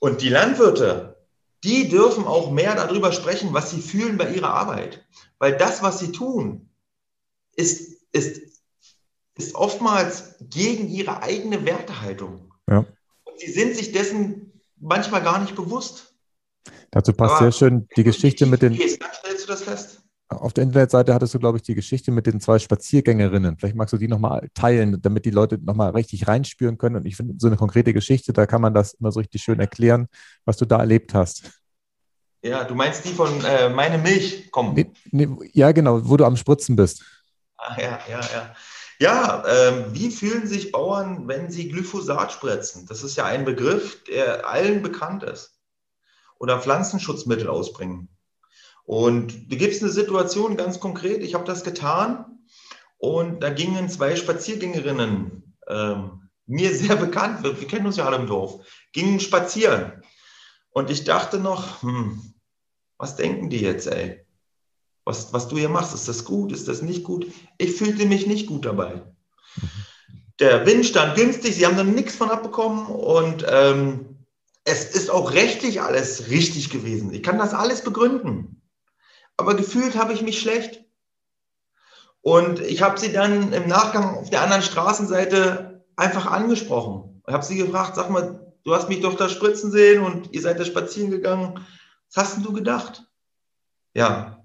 und die Landwirte, die dürfen auch mehr darüber sprechen, was sie fühlen bei ihrer Arbeit. Weil das, was sie tun, ist, ist, ist oftmals gegen ihre eigene Wertehaltung. Ja. Und sie sind sich dessen manchmal gar nicht bewusst. Dazu passt Aber sehr schön die Geschichte mit den. Stellst du das fest. Auf der Internetseite hattest du, glaube ich, die Geschichte mit den zwei Spaziergängerinnen. Vielleicht magst du die nochmal teilen, damit die Leute nochmal richtig reinspüren können. Und ich finde, so eine konkrete Geschichte, da kann man das immer so richtig schön erklären, was du da erlebt hast. Ja, du meinst die von äh, Meine Milch, komm. Nee, nee, ja, genau, wo du am Spritzen bist. Ah, ja, ja, ja. Ja, ähm, wie fühlen sich Bauern, wenn sie Glyphosat spritzen? Das ist ja ein Begriff, der allen bekannt ist. Oder Pflanzenschutzmittel ausbringen. Und da gibt es eine Situation ganz konkret, ich habe das getan und da gingen zwei Spaziergängerinnen, ähm, mir sehr bekannt, wir, wir, kennen uns ja alle im Dorf, gingen spazieren. Und ich dachte noch, hm, was denken die jetzt, ey? Was, was du hier machst, ist das gut, ist das nicht gut? Ich fühlte mich nicht gut dabei. Der Wind stand günstig, sie haben dann nichts von abbekommen und ähm, es ist auch rechtlich alles richtig gewesen. Ich kann das alles begründen aber gefühlt habe ich mich schlecht. Und ich habe sie dann im Nachgang auf der anderen Straßenseite einfach angesprochen. Ich habe sie gefragt, sag mal, du hast mich doch da spritzen sehen und ihr seid da spazieren gegangen. Was hast denn du gedacht? Ja.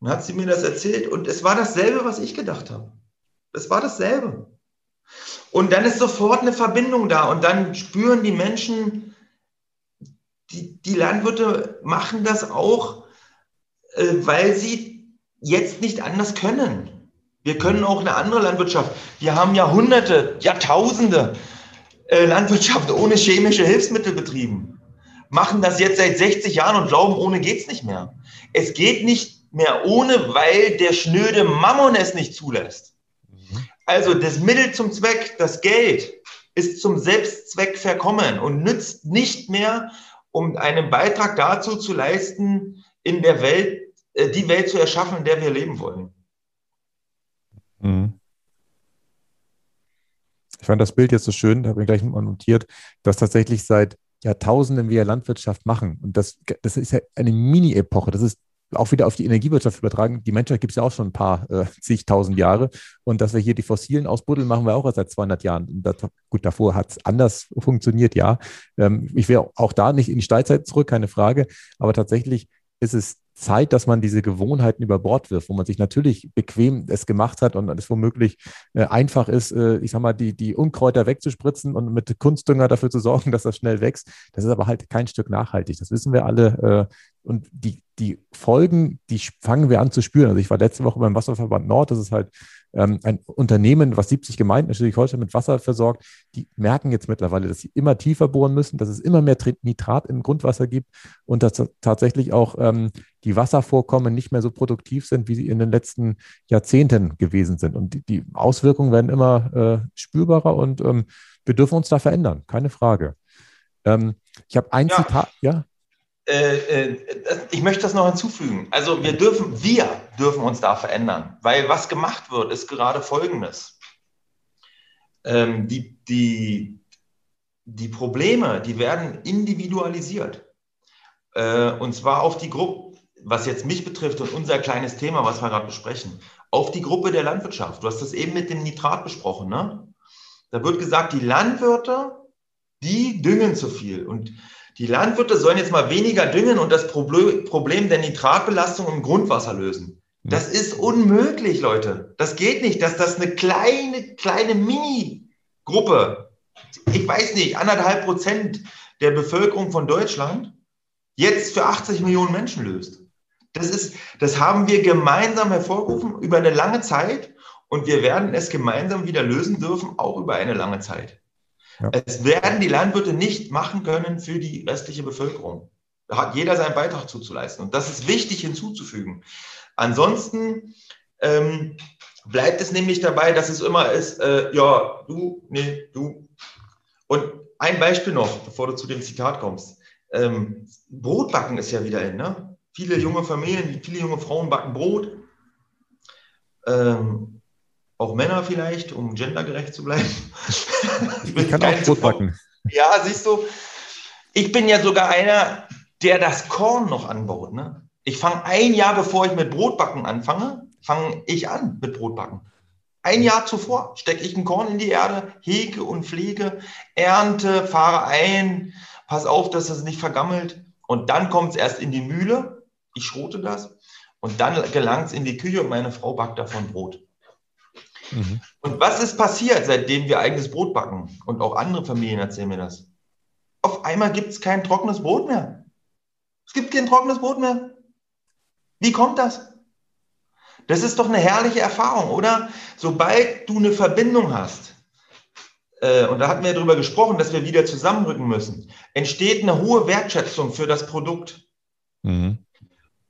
Dann hat sie mir das erzählt und es war dasselbe, was ich gedacht habe. Es war dasselbe. Und dann ist sofort eine Verbindung da und dann spüren die Menschen, die, die Landwirte machen das auch äh, weil sie jetzt nicht anders können. Wir können auch eine andere Landwirtschaft. Wir haben Jahrhunderte, Jahrtausende äh, Landwirtschaft ohne chemische Hilfsmittel betrieben. Machen das jetzt seit 60 Jahren und glauben, ohne geht's nicht mehr. Es geht nicht mehr ohne, weil der schnöde Mammon es nicht zulässt. Also das Mittel zum Zweck, das Geld, ist zum Selbstzweck verkommen und nützt nicht mehr, um einen Beitrag dazu zu leisten, in der Welt, die Welt zu erschaffen, in der wir leben wollen. Mhm. Ich fand das Bild jetzt so schön, da habe ich gleich mal notiert, dass tatsächlich seit Jahrtausenden wir Landwirtschaft machen. Und das, das ist ja eine Mini-Epoche. Das ist auch wieder auf die Energiewirtschaft übertragen. Die Menschheit gibt es ja auch schon ein paar äh, zigtausend Jahre. Und dass wir hier die Fossilen ausbuddeln, machen wir auch seit 200 Jahren. Das, gut, davor hat es anders funktioniert, ja. Ähm, ich wäre auch da nicht in die Steinzeit zurück, keine Frage. Aber tatsächlich ist es Zeit, dass man diese Gewohnheiten über Bord wirft, wo man sich natürlich bequem es gemacht hat und es womöglich äh, einfach ist, äh, ich sag mal, die, die Unkräuter wegzuspritzen und mit Kunstdünger dafür zu sorgen, dass das schnell wächst. Das ist aber halt kein Stück nachhaltig. Das wissen wir alle. Äh, und die, die Folgen, die fangen wir an zu spüren. Also ich war letzte Woche beim Wasserverband Nord, das ist halt ähm, ein Unternehmen, was 70 Gemeinden in Schleswig-Holstein mit Wasser versorgt, die merken jetzt mittlerweile, dass sie immer tiefer bohren müssen, dass es immer mehr Nitrat im Grundwasser gibt und dass tatsächlich auch ähm, die Wasservorkommen nicht mehr so produktiv sind, wie sie in den letzten Jahrzehnten gewesen sind. Und die, die Auswirkungen werden immer äh, spürbarer und ähm, wir dürfen uns da verändern, keine Frage. Ähm, ich habe ein ja. Zitat, ja. Äh, äh, ich möchte das noch hinzufügen. Also wir dürfen, wir dürfen uns da verändern, weil was gemacht wird, ist gerade Folgendes. Ähm, die, die, die Probleme, die werden individualisiert. Äh, und zwar auf die Gruppe, was jetzt mich betrifft und unser kleines Thema, was wir gerade besprechen, auf die Gruppe der Landwirtschaft. Du hast das eben mit dem Nitrat besprochen, ne? Da wird gesagt, die Landwirte, die düngen zu viel. Und die Landwirte sollen jetzt mal weniger düngen und das Problem der Nitratbelastung im Grundwasser lösen. Das ist unmöglich, Leute. Das geht nicht, dass das eine kleine, kleine Mini-Gruppe, ich weiß nicht, anderthalb Prozent der Bevölkerung von Deutschland jetzt für 80 Millionen Menschen löst. Das ist, das haben wir gemeinsam hervorgerufen über eine lange Zeit und wir werden es gemeinsam wieder lösen dürfen, auch über eine lange Zeit. Ja. Es werden die Landwirte nicht machen können für die restliche Bevölkerung. Da hat jeder seinen Beitrag zuzuleisten. Und das ist wichtig hinzuzufügen. Ansonsten ähm, bleibt es nämlich dabei, dass es immer ist, äh, ja, du, nee, du. Und ein Beispiel noch, bevor du zu dem Zitat kommst. Ähm, Brotbacken ist ja wieder in, ne? Viele junge Familien, viele junge Frauen backen Brot. Ähm, auch Männer vielleicht, um gendergerecht zu bleiben. ich kann auch Brot backen. Ja, siehst du, ich bin ja sogar einer, der das Korn noch anbaut. Ne? Ich fange ein Jahr, bevor ich mit Brotbacken anfange, fange ich an mit Brotbacken. Ein Jahr zuvor stecke ich ein Korn in die Erde, hege und pflege, ernte, fahre ein, pass auf, dass es nicht vergammelt. Und dann kommt es erst in die Mühle, ich schrote das, und dann gelangt es in die Küche und meine Frau backt davon Brot. Mhm. Und was ist passiert, seitdem wir eigenes Brot backen? Und auch andere Familien erzählen mir das. Auf einmal gibt es kein trockenes Brot mehr. Es gibt kein trockenes Brot mehr. Wie kommt das? Das ist doch eine herrliche Erfahrung, oder? Sobald du eine Verbindung hast, äh, und da hatten wir darüber gesprochen, dass wir wieder zusammenrücken müssen, entsteht eine hohe Wertschätzung für das Produkt. Mhm.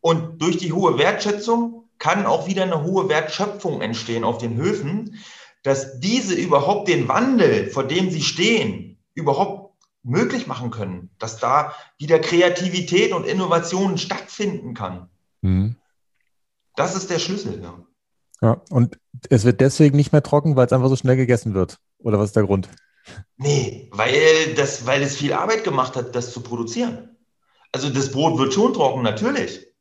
Und durch die hohe Wertschätzung kann auch wieder eine hohe Wertschöpfung entstehen auf den Höfen, dass diese überhaupt den Wandel, vor dem sie stehen, überhaupt möglich machen können, dass da wieder Kreativität und Innovation stattfinden kann. Mhm. Das ist der Schlüssel. Ja. ja, und es wird deswegen nicht mehr trocken, weil es einfach so schnell gegessen wird. Oder was ist der Grund? Nee, weil, das, weil es viel Arbeit gemacht hat, das zu produzieren. Also das Brot wird schon trocken, natürlich.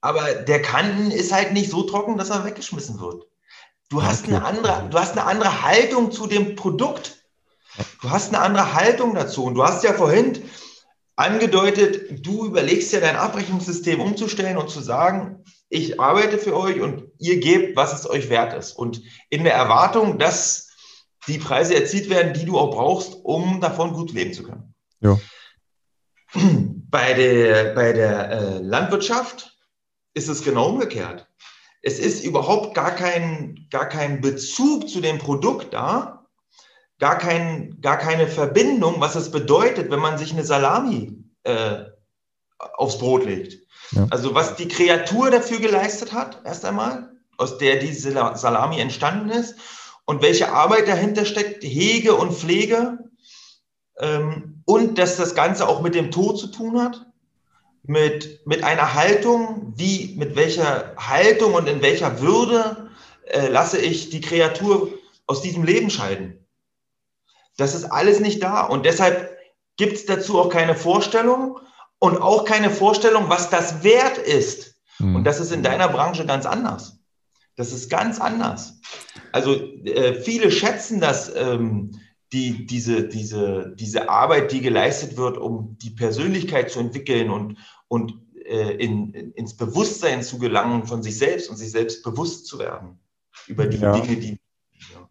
Aber der Kanten ist halt nicht so trocken, dass er weggeschmissen wird. Du hast okay. eine andere, du hast eine andere Haltung zu dem Produkt. Du hast eine andere Haltung dazu. Und du hast ja vorhin angedeutet, du überlegst ja dein Abrechnungssystem umzustellen und zu sagen, ich arbeite für euch und ihr gebt, was es euch wert ist. Und in der Erwartung, dass die Preise erzielt werden, die du auch brauchst, um davon gut leben zu können. Ja. Bei der, bei der äh, Landwirtschaft ist es genau umgekehrt. Es ist überhaupt gar kein, gar kein Bezug zu dem Produkt da, gar, kein, gar keine Verbindung, was es bedeutet, wenn man sich eine Salami äh, aufs Brot legt. Ja. Also was die Kreatur dafür geleistet hat, erst einmal, aus der diese Salami entstanden ist und welche Arbeit dahinter steckt, Hege und Pflege ähm, und dass das Ganze auch mit dem Tod zu tun hat mit, mit einer Haltung, wie, mit welcher Haltung und in welcher Würde äh, lasse ich die Kreatur aus diesem Leben scheiden. Das ist alles nicht da. Und deshalb gibt es dazu auch keine Vorstellung und auch keine Vorstellung, was das wert ist. Mhm. Und das ist in deiner Branche ganz anders. Das ist ganz anders. Also äh, viele schätzen das, ähm, die, diese, diese, diese Arbeit, die geleistet wird, um die Persönlichkeit zu entwickeln und, und äh, in, in, ins Bewusstsein zu gelangen von sich selbst und sich selbst bewusst zu werden über die ja. Dinge, die. Ja.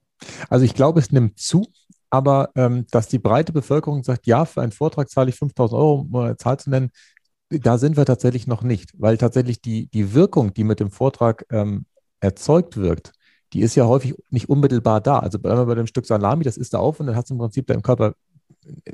Also ich glaube, es nimmt zu, aber ähm, dass die breite Bevölkerung sagt, ja, für einen Vortrag zahle ich 5000 Euro, um eine Zahl zu nennen, da sind wir tatsächlich noch nicht, weil tatsächlich die, die Wirkung, die mit dem Vortrag ähm, erzeugt wird, die ist ja häufig nicht unmittelbar da. Also bleiben wir bei dem Stück Salami, das ist da auf und dann hast du im Prinzip deinem Körper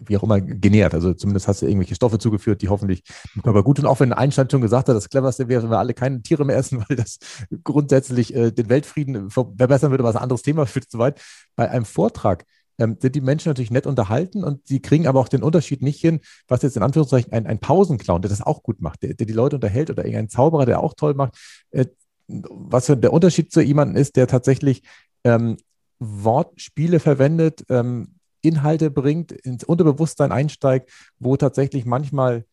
wie auch immer genährt. Also zumindest hast du irgendwelche Stoffe zugeführt, die hoffentlich dem Körper gut tun. Auch wenn Einstein schon gesagt hat, das Cleverste wäre, wenn wir alle keine Tiere mehr essen, weil das grundsätzlich äh, den Weltfrieden verbessern würde, was ein anderes Thema führt zu weit. Bei einem Vortrag ähm, sind die Menschen natürlich nett unterhalten und sie kriegen aber auch den Unterschied nicht hin, was jetzt in Anführungszeichen ein, ein Pausenclown, der das auch gut macht, der, der die Leute unterhält oder irgendein Zauberer, der auch toll macht. Äh, was der Unterschied zu jemandem ist, der tatsächlich ähm, Wortspiele verwendet, ähm, Inhalte bringt, ins Unterbewusstsein einsteigt, wo tatsächlich manchmal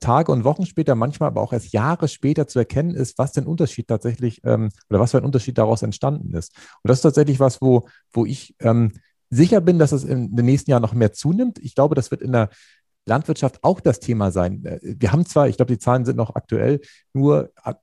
Tage und Wochen später, manchmal aber auch erst Jahre später zu erkennen ist, was den Unterschied tatsächlich ähm, oder was für ein Unterschied daraus entstanden ist. Und das ist tatsächlich was, wo, wo ich ähm, sicher bin, dass es in den nächsten Jahren noch mehr zunimmt. Ich glaube, das wird in der Landwirtschaft auch das Thema sein. Äh, wir haben zwar, ich glaube, die Zahlen sind noch aktuell, nur, äh,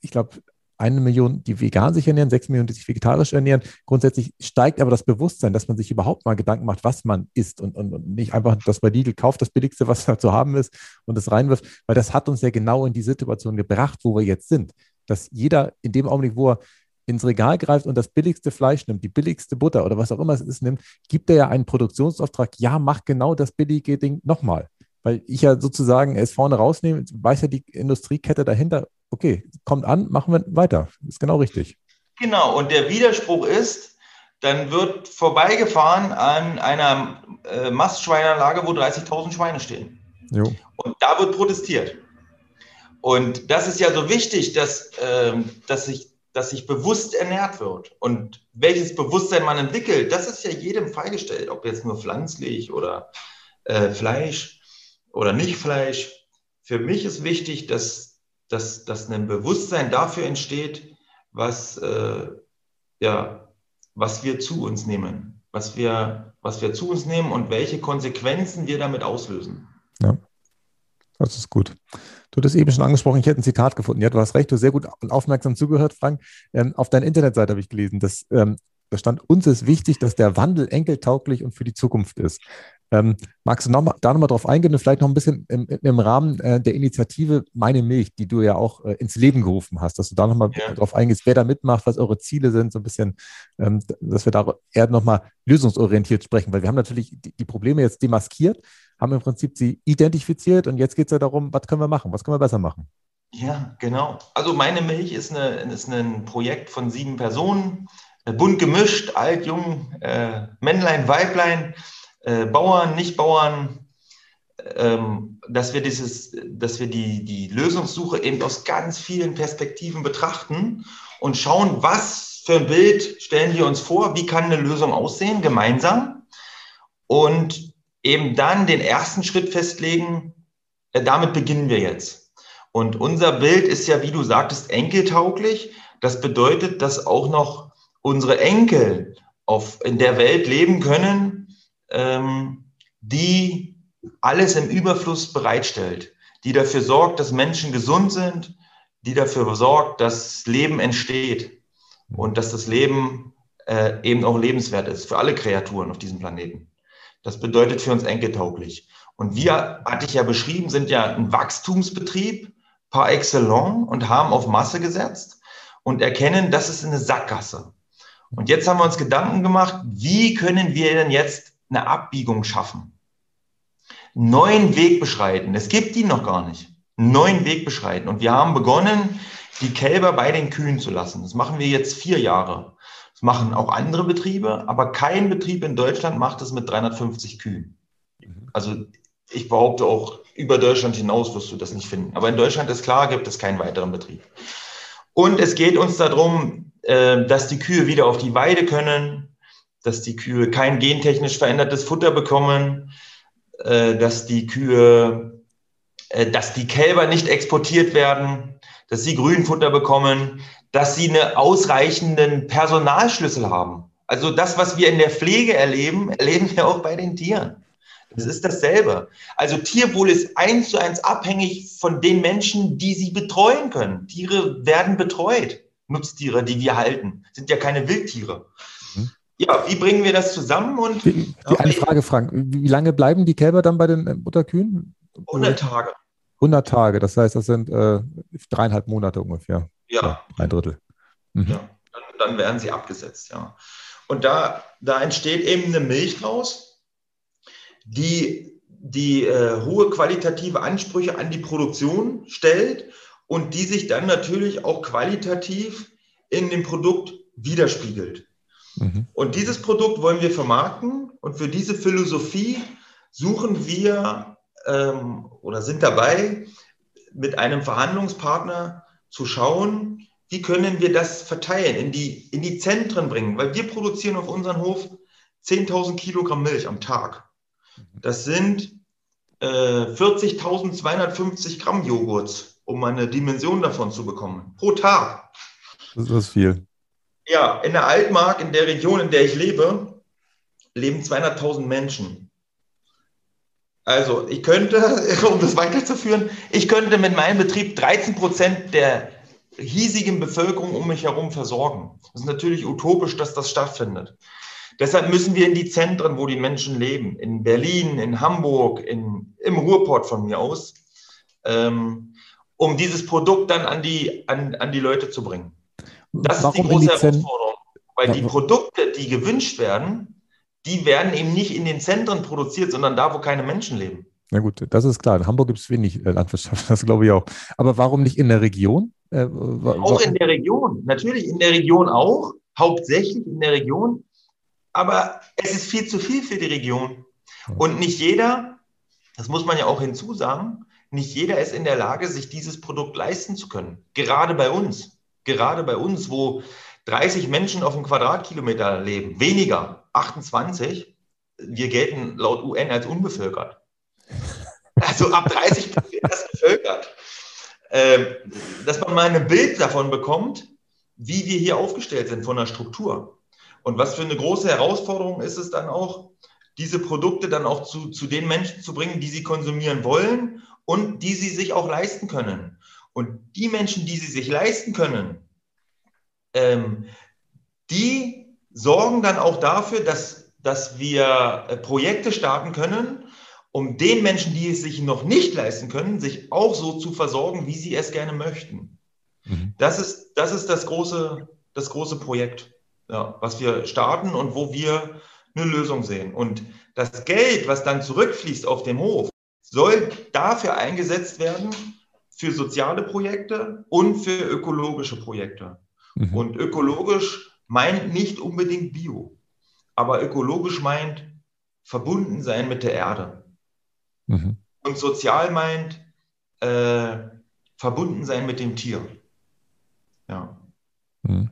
ich glaube, eine Million, die vegan sich ernähren, sechs Millionen, die sich vegetarisch ernähren. Grundsätzlich steigt aber das Bewusstsein, dass man sich überhaupt mal Gedanken macht, was man isst und, und, und nicht einfach das bei Lidl kauft, das Billigste, was da zu haben ist und das reinwirft, weil das hat uns ja genau in die Situation gebracht, wo wir jetzt sind. Dass jeder in dem Augenblick, wo er ins Regal greift und das billigste Fleisch nimmt, die billigste Butter oder was auch immer es ist, nimmt, gibt er ja einen Produktionsauftrag, ja, mach genau das billige Ding nochmal. Weil ich ja sozusagen es vorne rausnehme, weiß ja die Industriekette dahinter, okay, kommt an, machen wir weiter. Ist genau richtig. Genau, und der Widerspruch ist, dann wird vorbeigefahren an einer äh, Mastschweinanlage, wo 30.000 Schweine stehen. Jo. Und da wird protestiert. Und das ist ja so wichtig, dass, äh, dass, sich, dass sich bewusst ernährt wird. Und welches Bewusstsein man entwickelt, das ist ja jedem freigestellt, ob jetzt nur pflanzlich oder äh, Fleisch oder nicht Fleisch. Für mich ist wichtig, dass dass, dass ein Bewusstsein dafür entsteht, was, äh, ja, was wir zu uns nehmen, was wir, was wir zu uns nehmen und welche Konsequenzen wir damit auslösen. Ja, das ist gut. Du hast eben schon angesprochen, ich hätte ein Zitat gefunden. Ja, du hast recht, du hast sehr gut und aufmerksam zugehört, Frank. Ähm, auf deiner Internetseite habe ich gelesen, dass ähm, da stand, uns ist wichtig, dass der Wandel enkeltauglich und für die Zukunft ist. Ähm, magst du noch mal, da nochmal drauf eingehen und vielleicht noch ein bisschen im, im Rahmen äh, der Initiative Meine Milch, die du ja auch äh, ins Leben gerufen hast, dass du da nochmal ja. drauf eingehst, wer da mitmacht, was eure Ziele sind, so ein bisschen, ähm, dass wir da eher nochmal lösungsorientiert sprechen, weil wir haben natürlich die, die, Probleme jetzt demaskiert, haben im Prinzip sie identifiziert und jetzt geht es ja darum, was können wir machen, was können wir besser machen. Ja, genau. Also Meine Milch ist, eine, ist ein Projekt von sieben Personen, äh, bunt gemischt, alt, jung, äh, Männlein, Weiblein äh, Bauern, Nicht-Bauern, ähm, dass wir dieses, dass wir die, die Lösungssuche eben aus ganz vielen Perspektiven betrachten und schauen, was für ein Bild stellen wir uns vor, wie kann eine Lösung aussehen, gemeinsam. Und eben dann den ersten Schritt festlegen, äh, damit beginnen wir jetzt. Und unser Bild ist ja, wie du sagtest, enkeltauglich. Das bedeutet, dass auch noch unsere Enkel auf, in der Welt leben können, die alles im Überfluss bereitstellt, die dafür sorgt, dass Menschen gesund sind, die dafür sorgt, dass Leben entsteht und dass das Leben äh, eben auch lebenswert ist für alle Kreaturen auf diesem Planeten. Das bedeutet für uns enkeltauglich. Und wir, hatte ich ja beschrieben, sind ja ein Wachstumsbetrieb par excellence und haben auf Masse gesetzt und erkennen, das ist eine Sackgasse. Und jetzt haben wir uns Gedanken gemacht, wie können wir denn jetzt eine Abbiegung schaffen. Neuen Weg beschreiten. Es gibt die noch gar nicht. Neuen Weg beschreiten. Und wir haben begonnen, die Kälber bei den Kühen zu lassen. Das machen wir jetzt vier Jahre. Das machen auch andere Betriebe, aber kein Betrieb in Deutschland macht es mit 350 Kühen. Also ich behaupte auch, über Deutschland hinaus wirst du das nicht finden. Aber in Deutschland ist klar, gibt es keinen weiteren Betrieb. Und es geht uns darum, äh, dass die Kühe wieder auf die Weide können, dass die Kühe kein gentechnisch verändertes Futter bekommen, äh, dass die Kühe, äh, dass die Kälber nicht exportiert werden, dass sie Grünfutter bekommen, dass sie einen ausreichenden Personalschlüssel haben. Also das, was wir in der Pflege erleben, erleben wir auch bei den Tieren. Das ist dasselbe. Also Tierwohl ist eins zu eins abhängig von den Menschen, die sie betreuen können. Tiere werden betreut. Nutztiere, die wir halten, sind ja keine Wildtiere. Ja, wie bringen wir das zusammen? Und, die, die okay. Eine Frage, Frank. Wie lange bleiben die Kälber dann bei den äh, Mutterkühen? 100 Tage. 100 Tage, das heißt, das sind äh, dreieinhalb Monate ungefähr. Ja. ein Drittel. Mhm. Ja. dann werden sie abgesetzt, ja. Und da, da entsteht eben eine Milch draus, die, die äh, hohe qualitative Ansprüche an die Produktion stellt und die sich dann natürlich auch qualitativ in dem Produkt widerspiegelt. Mhm. Und dieses Produkt wollen wir vermarkten und für diese Philosophie suchen wir ähm, oder sind dabei, mit einem Verhandlungspartner zu schauen, wie können wir das verteilen, in die, in die Zentren bringen, weil wir produzieren auf unserem Hof 10.000 Kilogramm Milch am Tag. Das sind äh, 40.250 Gramm Joghurts, um eine Dimension davon zu bekommen, pro Tag. Das ist viel. Ja, in der Altmark, in der Region, in der ich lebe, leben 200.000 Menschen. Also ich könnte, um das weiterzuführen, ich könnte mit meinem Betrieb 13 Prozent der hiesigen Bevölkerung um mich herum versorgen. Das ist natürlich utopisch, dass das stattfindet. Deshalb müssen wir in die Zentren, wo die Menschen leben, in Berlin, in Hamburg, in, im Ruhrport von mir aus, ähm, um dieses Produkt dann an die, an, an die Leute zu bringen. Das Warum ist die große Herausforderung, weil die Produkte, die gewünscht werden, die werden eben nicht in den Zentren produziert, sondern da, wo keine Menschen leben. Na gut, das ist klar. In Hamburg gibt es wenig äh, Landwirtschaft, das glaube ich auch. Aber warum nicht in der Region? Äh, auch in der Region, natürlich in der Region auch, hauptsächlich in der Region. Aber es ist viel zu viel für die Region. Und nicht jeder, das muss man ja auch hinzusagen, nicht jeder ist in der Lage, sich dieses Produkt leisten zu können. Gerade bei uns gerade bei uns, wo 30 Menschen auf einem Quadratkilometer leben, weniger, 28, wir gelten laut UN als unbevölkert. Also ab 30 wird das bevölkert. Ähm, dass man mal ein Bild davon bekommt, wie wir hier aufgestellt sind von der Struktur. Und was für eine große Herausforderung ist es dann auch, diese Produkte dann auch zu, zu den Menschen zu bringen, die sie konsumieren wollen und die sie sich auch leisten können. Und die Menschen, die sie sich leisten können, ähm, die sorgen dann auch dafür, dass, dass wir äh, Projekte starten können, um den Menschen, die es sich noch nicht leisten können, sich auch so zu versorgen, wie sie es gerne möchten. Mhm. Das, ist, das ist das große, das große Projekt, ja, was wir starten und wo wir eine Lösung sehen. Und das Geld, was dann zurückfließt auf dem Hof, soll dafür eingesetzt werden, für soziale Projekte und für ökologische Projekte. Mhm. Und ökologisch meint nicht unbedingt Bio, aber ökologisch meint verbunden sein mit der Erde. Mhm. Und sozial meint äh, verbunden sein mit dem Tier. Ja. Mhm.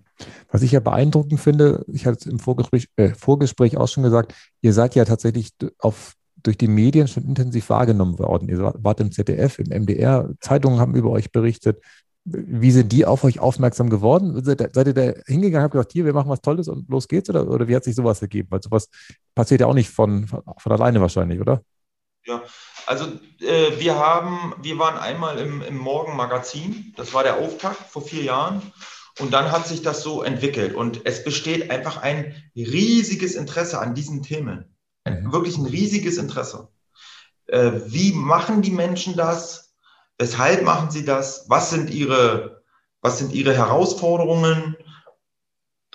Was ich ja beeindruckend finde, ich hatte es im Vorgespräch, äh, Vorgespräch auch schon gesagt, ihr seid ja tatsächlich auf durch die Medien schon intensiv wahrgenommen worden. Ihr wart im ZDF, im MDR, Zeitungen haben über euch berichtet. Wie sind die auf euch aufmerksam geworden? Seid, ihr da hingegangen, habt gesagt, hier, wir machen was Tolles und los geht's? Oder, oder wie hat sich sowas ergeben? Weil sowas passiert ja auch nicht von, von, von alleine wahrscheinlich, oder? Ja, also äh, wir haben, wir waren einmal im, im Morgenmagazin, das war der Auftakt vor vier Jahren. Und dann hat sich das so entwickelt. Und es besteht einfach ein riesiges Interesse an diesen Themen. Mhm. Wirklich ein riesiges Interesse. Äh, wie machen die Menschen das? Weshalb machen sie das? Was sind ihre, was sind ihre Herausforderungen?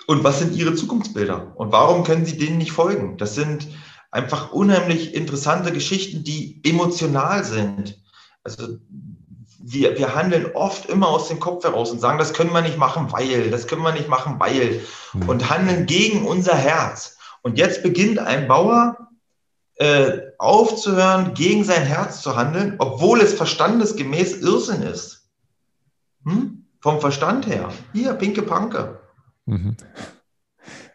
Und was sind ihre Zukunftsbilder? Und warum können sie denen nicht folgen? Das sind einfach unheimlich interessante Geschichten, die emotional sind. Also wir, wir handeln oft immer aus dem Kopf heraus und sagen, das können wir nicht machen, weil, das können wir nicht machen, weil, mhm. und handeln gegen unser Herz. Und jetzt beginnt ein Bauer äh, aufzuhören, gegen sein Herz zu handeln, obwohl es verstandesgemäß Irrsinn ist. Hm? Vom Verstand her. Hier, pinke Panke. Mhm.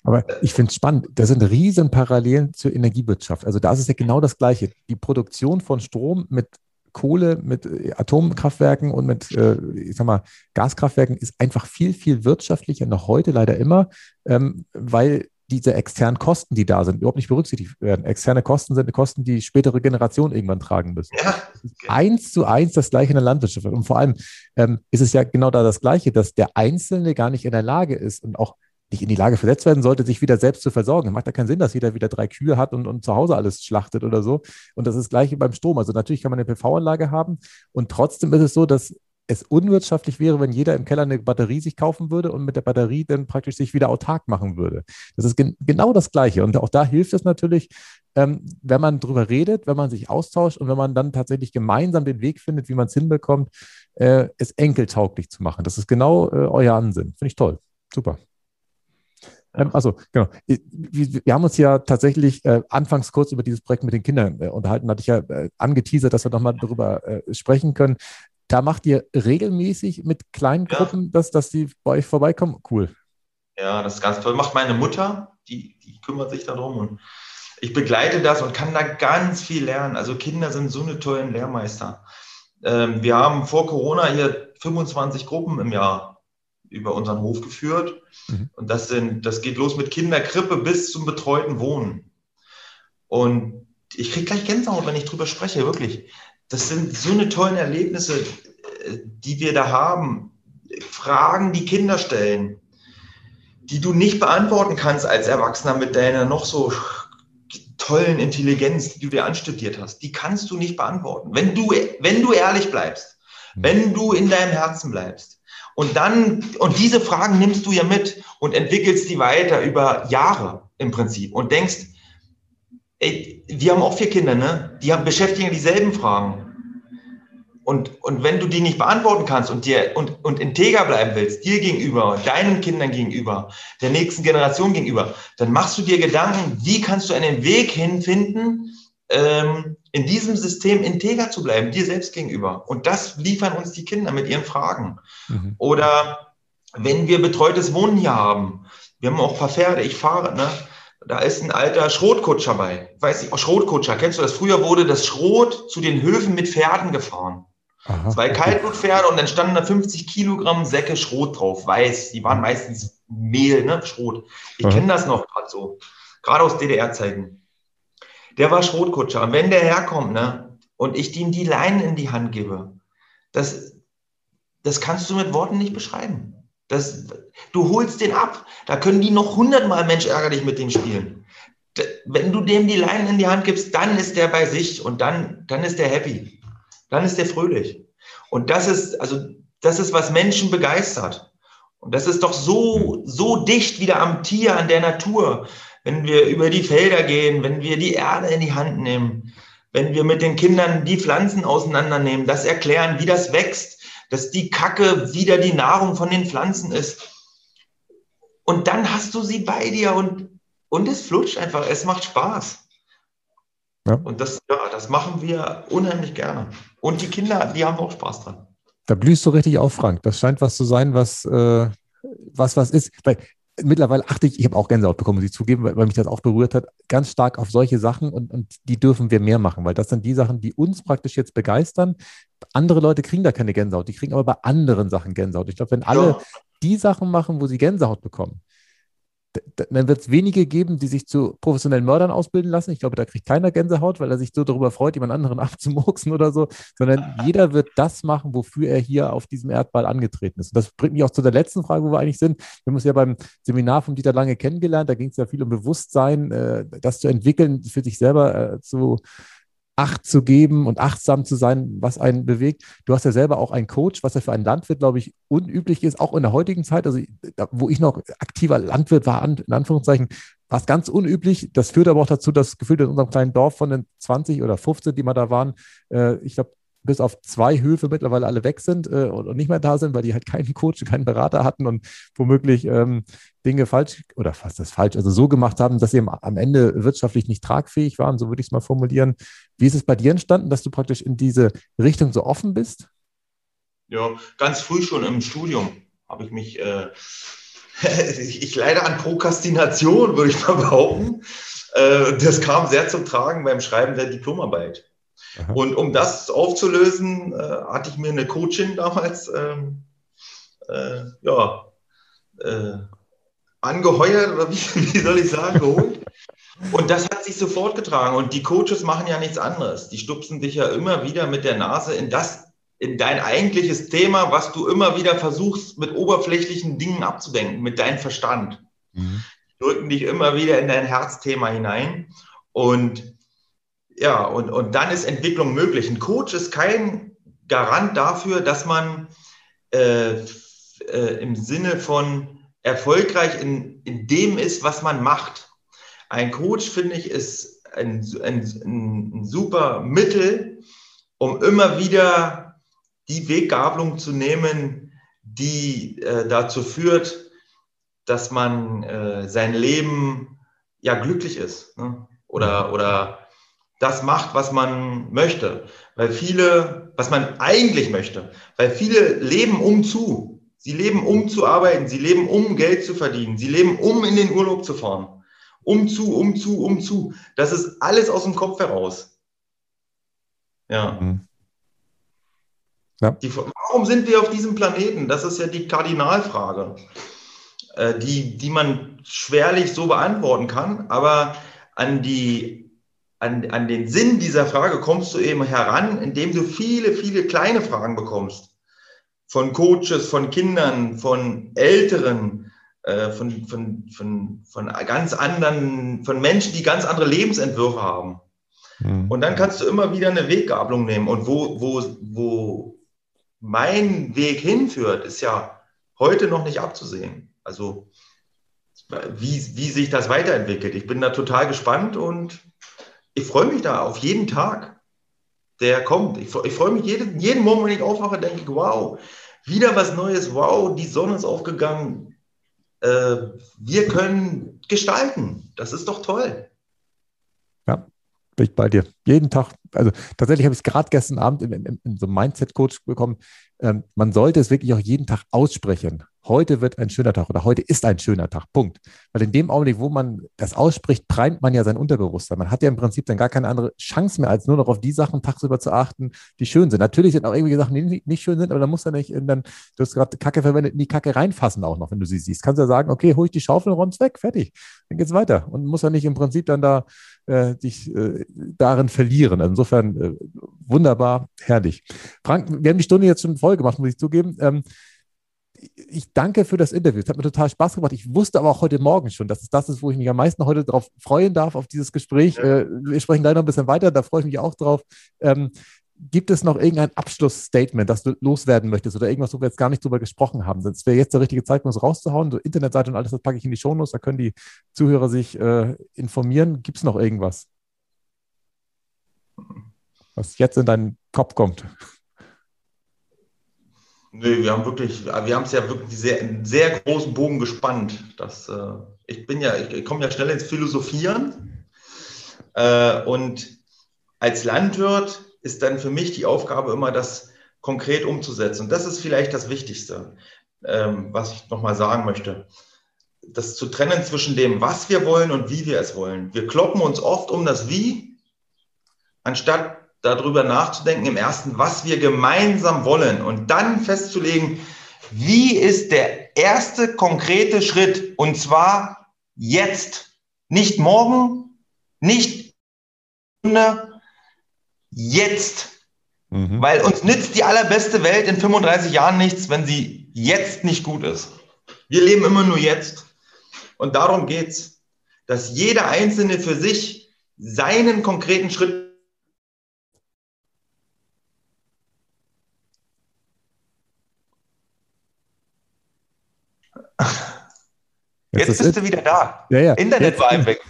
Aber ich finde es spannend, da sind riesen Parallelen zur Energiewirtschaft. Also da ist es ja genau das Gleiche. Die Produktion von Strom mit Kohle, mit äh, Atomkraftwerken und mit, äh, ich sag mal, Gaskraftwerken ist einfach viel, viel wirtschaftlicher, noch heute leider immer, ähm, weil diese externen Kosten, die da sind, überhaupt nicht berücksichtigt werden. Externe Kosten sind Kosten, die spätere Generationen irgendwann tragen müssen. Ja. Eins zu eins das gleiche in der Landwirtschaft. Und vor allem ähm, ist es ja genau da das Gleiche, dass der Einzelne gar nicht in der Lage ist und auch nicht in die Lage versetzt werden sollte, sich wieder selbst zu versorgen. Macht ja keinen Sinn, dass jeder wieder drei Kühe hat und, und zu Hause alles schlachtet oder so. Und das ist das Gleiche beim Strom. Also natürlich kann man eine PV-Anlage haben und trotzdem ist es so, dass es unwirtschaftlich wäre, wenn jeder im Keller eine Batterie sich kaufen würde und mit der Batterie dann praktisch sich wieder autark machen würde. Das ist gen genau das Gleiche. Und auch da hilft es natürlich, ähm, wenn man drüber redet, wenn man sich austauscht und wenn man dann tatsächlich gemeinsam den Weg findet, wie man es hinbekommt, äh, es enkeltauglich zu machen. Das ist genau äh, euer Ansinn. Finde ich toll. Super. Ähm, also, genau. Wir, wir, haben uns ja tatsächlich äh, anfangs kurz über dieses Projekt mit den Kindern äh, unterhalten. Da hatte ich ja äh, angeteasert, dass wir nochmal darüber äh, sprechen können. Da macht ihr regelmäßig mit kleinen Gruppen, ja. dass, dass die bei euch vorbeikommen? Cool. Ja, das ist ganz toll. Macht meine Mutter, die, die kümmert sich darum und ich begleite das und kann da ganz viel lernen. Also Kinder sind so eine tollen Lehrmeister. Ähm, wir haben vor Corona hier 25 Gruppen im Jahr über unseren Hof geführt. Mhm. Und das, sind, das geht los mit Kinderkrippe bis zum betreuten Wohnen. Und ich kriege gleich Gänsehaut, wenn ich drüber spreche, wirklich. Das sind so eine tollen Erlebnisse, äh, die wir da haben. Fragen, die Kinder stellen, die du nicht beantworten kannst als Erwachsener mit deiner noch so tollen Intelligenz, die du dir anstudiert hast. Die kannst du nicht beantworten. Wenn du, wenn du ehrlich bleibst, mhm. wenn du in deinem Herzen bleibst. Und dann, und diese Fragen nimmst du ja mit und entwickelst die weiter über Jahre im Prinzip und denkst, ey, wir haben auch vier Kinder, ne? Die haben, beschäftigen dieselben Fragen. Und, und wenn du die nicht beantworten kannst und dir und, und integer bleiben willst, dir gegenüber, deinen Kindern gegenüber, der nächsten Generation gegenüber, dann machst du dir Gedanken, wie kannst du einen Weg hinfinden, ähm, in diesem System integer zu bleiben, dir selbst gegenüber. Und das liefern uns die Kinder mit ihren Fragen. Mhm. Oder wenn wir betreutes Wohnen hier haben, wir haben auch ein paar Pferde, ich fahre, ne? Da ist ein alter Schrotkutscher bei. Weiß ich, oh, Schrotkutscher, kennst du das? Früher wurde das Schrot zu den Höfen mit Pferden gefahren. Aha, Zwei Kaltblutpferde und dann standen da 50 Kilogramm Säcke Schrot drauf, weiß. Die waren meistens Mehl, ne? Schrot. Ich kenne das noch gerade so. Gerade aus DDR-Zeiten der war Schrotkutscher. Und wenn der herkommt, ne, und ich ihm die Leinen in die Hand gebe, das, das kannst du mit Worten nicht beschreiben. Das, du holst den ab. Da können die noch hundertmal Mensch ärgerlich mit dem spielen. Wenn du dem die Leinen in die Hand gibst, dann ist der bei sich und dann, dann ist der happy. Dann ist der fröhlich. Und das ist, also, das ist, was Menschen begeistert. Und das ist doch so, so dicht wieder am Tier, an der Natur wenn wir über die Felder gehen, wenn wir die Erde in die Hand nehmen, wenn wir mit den Kindern die Pflanzen auseinandernehmen, das erklären, wie das wächst, dass die Kacke wieder die Nahrung von den Pflanzen ist. Und dann hast du sie bei dir und, und es flutscht einfach, es macht Spaß. Ja. Und das, ja, das machen wir unheimlich gerne. Und die Kinder, die haben auch Spaß dran. Da blühst du richtig auf, Frank. Das scheint was zu sein, was, äh, was, was ist. Weil mittlerweile achte ich, ich habe auch Gänsehaut bekommen, muss ich zugeben, weil, weil, mich das auch berührt hat, ganz stark auf solche Sachen und, und die dürfen wir mehr machen, weil das sind die Sachen, die uns praktisch jetzt begeistern. Andere Leute kriegen da keine Gänsehaut, die kriegen aber bei anderen Sachen Gänsehaut. Ich glaube, wenn alle ja. die Sachen machen, wo sie Gänsehaut bekommen, dann wird es wenige geben, die sich zu professionellen Mördern ausbilden lassen. Ich glaube, da kriegt keiner Gänsehaut, weil er sich so darüber freut, jemand anderen abzumurksen oder so, sondern jeder wird das machen, wofür er hier auf diesem Erdball angetreten ist. Und das bringt mich auch zu der letzten Frage, wo wir eigentlich sind. Wir haben uns ja beim Seminar von Dieter Lange kennengelernt. Da ging es ja viel um Bewusstsein, äh, das zu entwickeln, für sich selber äh, zu Acht zu geben und achtsam zu sein, was einen bewegt. Du hast ja selber auch einen Coach, was ja für einen Landwirt, glaube ich, unüblich ist, auch in der heutigen Zeit. Also, wo ich noch aktiver Landwirt war, in Anführungszeichen, war es ganz unüblich. Das führt aber auch dazu, dass gefühlt in unserem kleinen Dorf von den 20 oder 15, die mal da waren, äh, ich glaube, bis auf zwei Höfe mittlerweile alle weg sind äh, und, nicht mehr da sind, weil die halt keinen Coach, keinen Berater hatten und womöglich ähm, Dinge falsch oder fast das falsch, also so gemacht haben, dass sie am Ende wirtschaftlich nicht tragfähig waren, so würde ich es mal formulieren. Wie ist es bei dir entstanden, dass du praktisch in diese Richtung so offen bist? Ja, ganz früh schon im Studium habe ich mich, äh, ich, ich leide an Prokrastination, würde ich mal behaupten. Äh, das kam sehr zum Tragen beim Schreiben der Diplomarbeit. Aha. Und um das aufzulösen, äh, hatte ich mir eine Coachin damals ähm, äh, ja, äh, angeheuert oder wie, wie soll ich sagen, geholt. Und das hat sich sofort getragen. Und die Coaches machen ja nichts anderes. Die stupsen dich ja immer wieder mit der Nase in das, in dein eigentliches Thema, was du immer wieder versuchst, mit oberflächlichen Dingen abzudenken, mit deinem Verstand. Mhm. Drücken dich immer wieder in dein Herzthema hinein. Und ja, und, und dann ist Entwicklung möglich. Ein Coach ist kein Garant dafür, dass man äh, äh, im Sinne von erfolgreich in, in dem ist, was man macht. Ein Coach, finde ich, ist ein, ein, ein super Mittel, um immer wieder die Weggabelung zu nehmen, die äh, dazu führt, dass man äh, sein Leben ja glücklich ist ne? oder, oder das macht, was man möchte. Weil viele, was man eigentlich möchte, weil viele leben um zu. Sie leben um zu arbeiten, sie leben um Geld zu verdienen, sie leben um in den Urlaub zu fahren. Um zu, um zu, um zu. Das ist alles aus dem Kopf heraus. Ja. Mhm. ja. Die, warum sind wir auf diesem Planeten? Das ist ja die Kardinalfrage, äh, die, die man schwerlich so beantworten kann. Aber an die an, an den Sinn dieser Frage kommst du eben heran, indem du viele, viele kleine Fragen bekommst. Von Coaches, von Kindern, von Älteren, äh, von, von, von, von ganz anderen, von Menschen, die ganz andere Lebensentwürfe haben. Mhm. Und dann kannst du immer wieder eine Weggabelung nehmen. Und wo, wo, wo mein Weg hinführt, ist ja heute noch nicht abzusehen. Also wie, wie sich das weiterentwickelt. Ich bin da total gespannt und ich freue mich da auf jeden Tag, der kommt. Ich, ich freue mich jeden, jeden Morgen, wenn ich aufwache, denke ich, wow, wieder was Neues, wow, die Sonne ist aufgegangen. Äh, wir können gestalten. Das ist doch toll. Ja, bin ich bei dir. Jeden Tag. Also tatsächlich habe ich es gerade gestern Abend in, in, in so einem Mindset-Coach bekommen. Ähm, man sollte es wirklich auch jeden Tag aussprechen heute wird ein schöner Tag oder heute ist ein schöner Tag. Punkt. Weil in dem Augenblick, wo man das ausspricht, primet man ja sein Unterbewusstsein. Man hat ja im Prinzip dann gar keine andere Chance mehr, als nur noch auf die Sachen tagsüber zu achten, die schön sind. Natürlich sind auch irgendwie Sachen, die nicht schön sind, aber da muss er nicht dann, du hast gerade Kacke verwendet, in die Kacke reinfassen auch noch, wenn du sie siehst. Kannst ja sagen, okay, hol ich die Schaufel und räum's weg, fertig. Dann geht's weiter. Und muss ja nicht im Prinzip dann da äh, dich äh, darin verlieren. Also insofern äh, wunderbar, herrlich. Frank, wir haben die Stunde jetzt schon voll gemacht, muss ich zugeben. Ähm, ich danke für das Interview. Es hat mir total Spaß gemacht. Ich wusste aber auch heute Morgen schon, dass es das ist, wo ich mich am meisten heute darauf freuen darf, auf dieses Gespräch. Äh, wir sprechen gleich noch ein bisschen weiter, da freue ich mich auch drauf. Ähm, gibt es noch irgendein Abschlussstatement, das du loswerden möchtest oder irgendwas, wo wir jetzt gar nicht drüber gesprochen haben? Das wäre jetzt der richtige Zeitpunkt, es rauszuhauen. So Internetseite und alles, das packe ich in die Shownotes, da können die Zuhörer sich äh, informieren. Gibt es noch irgendwas, was jetzt in deinen Kopf kommt? Nee, wir haben wirklich, wir haben es ja wirklich sehr, einen sehr großen Bogen gespannt. Das, äh, ich bin ja, ich, ich komme ja schnell ins Philosophieren. Äh, und als Landwirt ist dann für mich die Aufgabe immer, das konkret umzusetzen. Und das ist vielleicht das Wichtigste, ähm, was ich nochmal sagen möchte. Das zu trennen zwischen dem, was wir wollen und wie wir es wollen. Wir kloppen uns oft um das Wie, anstatt darüber nachzudenken im ersten, was wir gemeinsam wollen und dann festzulegen, wie ist der erste konkrete Schritt und zwar jetzt, nicht morgen, nicht jetzt. Mhm. Weil uns nützt die allerbeste Welt in 35 Jahren nichts, wenn sie jetzt nicht gut ist. Wir leben immer nur jetzt. Und darum geht es, dass jeder Einzelne für sich seinen konkreten Schritt Jetzt, jetzt bist du wieder da. Ja, ja. Internet jetzt, war einem weg.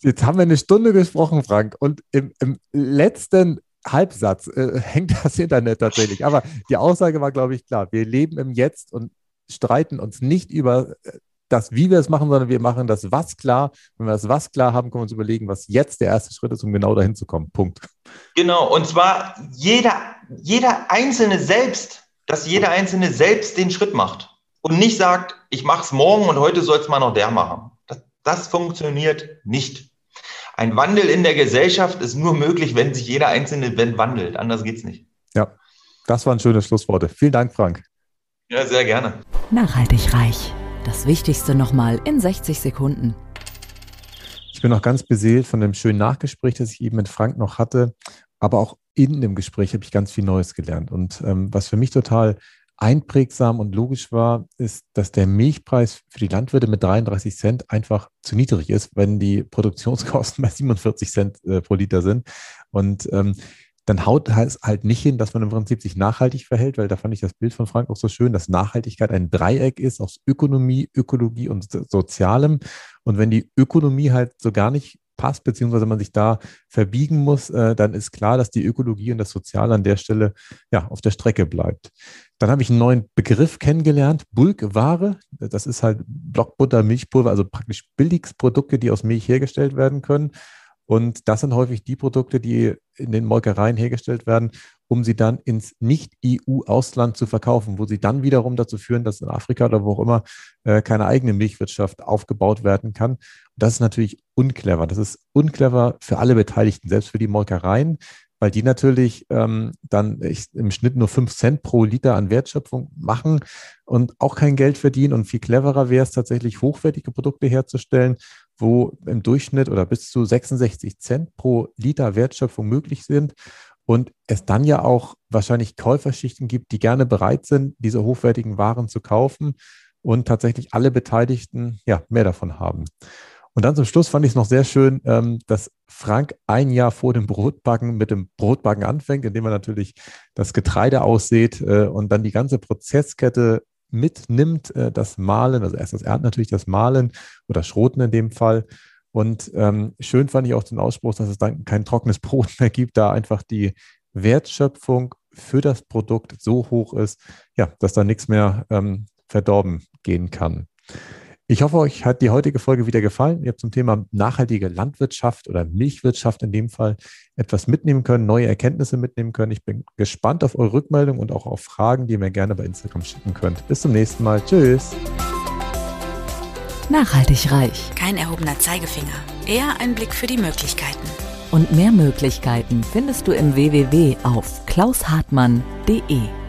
Jetzt haben wir eine Stunde gesprochen, Frank. Und im, im letzten Halbsatz äh, hängt das Internet tatsächlich. Aber die Aussage war, glaube ich, klar. Wir leben im Jetzt und streiten uns nicht über äh, das, wie wir es machen, sondern wir machen das Was klar. Wenn wir das Was klar haben, können wir uns überlegen, was jetzt der erste Schritt ist, um genau dahin zu kommen. Punkt. Genau. Und zwar jeder, jeder Einzelne selbst, dass jeder Einzelne selbst den Schritt macht und nicht sagt, ich mache es morgen und heute soll es mal noch der machen. Das, das funktioniert nicht. Ein Wandel in der Gesellschaft ist nur möglich, wenn sich jeder Einzelne wandelt. Anders geht es nicht. Ja, das waren schöne Schlussworte. Vielen Dank, Frank. Ja, sehr gerne. Nachhaltig reich. Das Wichtigste nochmal in 60 Sekunden. Ich bin noch ganz beseelt von dem schönen Nachgespräch, das ich eben mit Frank noch hatte. Aber auch in dem Gespräch habe ich ganz viel Neues gelernt. Und ähm, was für mich total einprägsam und logisch war, ist, dass der Milchpreis für die Landwirte mit 33 Cent einfach zu niedrig ist, wenn die Produktionskosten bei 47 Cent äh, pro Liter sind. Und ähm, dann haut es halt nicht hin, dass man im Prinzip sich nachhaltig verhält, weil da fand ich das Bild von Frank auch so schön, dass Nachhaltigkeit ein Dreieck ist aus Ökonomie, Ökologie und Sozialem. Und wenn die Ökonomie halt so gar nicht passt, beziehungsweise man sich da verbiegen muss, äh, dann ist klar, dass die Ökologie und das Soziale an der Stelle ja auf der Strecke bleibt. Dann habe ich einen neuen Begriff kennengelernt, Bulkware. Das ist halt Blockbutter, Milchpulver, also praktisch Billigsprodukte, die aus Milch hergestellt werden können. Und das sind häufig die Produkte, die in den Molkereien hergestellt werden, um sie dann ins Nicht-EU-Ausland zu verkaufen, wo sie dann wiederum dazu führen, dass in Afrika oder wo auch immer äh, keine eigene Milchwirtschaft aufgebaut werden kann. Das ist natürlich unclever. Das ist unclever für alle Beteiligten, selbst für die Molkereien, weil die natürlich ähm, dann im Schnitt nur fünf Cent pro Liter an Wertschöpfung machen und auch kein Geld verdienen. Und viel cleverer wäre es tatsächlich, hochwertige Produkte herzustellen, wo im Durchschnitt oder bis zu 66 Cent pro Liter Wertschöpfung möglich sind. Und es dann ja auch wahrscheinlich Käuferschichten gibt, die gerne bereit sind, diese hochwertigen Waren zu kaufen und tatsächlich alle Beteiligten ja mehr davon haben. Und dann zum Schluss fand ich es noch sehr schön, ähm, dass Frank ein Jahr vor dem Brotbacken mit dem Brotbacken anfängt, indem er natürlich das Getreide aussät äh, und dann die ganze Prozesskette mitnimmt, äh, das Mahlen, also erst das Ernten natürlich, das Mahlen oder Schroten in dem Fall. Und ähm, schön fand ich auch den Ausspruch, dass es dann kein trockenes Brot mehr gibt, da einfach die Wertschöpfung für das Produkt so hoch ist, ja, dass da nichts mehr ähm, verdorben gehen kann. Ich hoffe, euch hat die heutige Folge wieder gefallen. Ihr habt zum Thema nachhaltige Landwirtschaft oder Milchwirtschaft in dem Fall etwas mitnehmen können, neue Erkenntnisse mitnehmen können. Ich bin gespannt auf eure Rückmeldung und auch auf Fragen, die ihr mir gerne bei Instagram schicken könnt. Bis zum nächsten Mal. Tschüss. Nachhaltig reich. Kein erhobener Zeigefinger. Eher ein Blick für die Möglichkeiten. Und mehr Möglichkeiten findest du im www auf klaushartmann.de.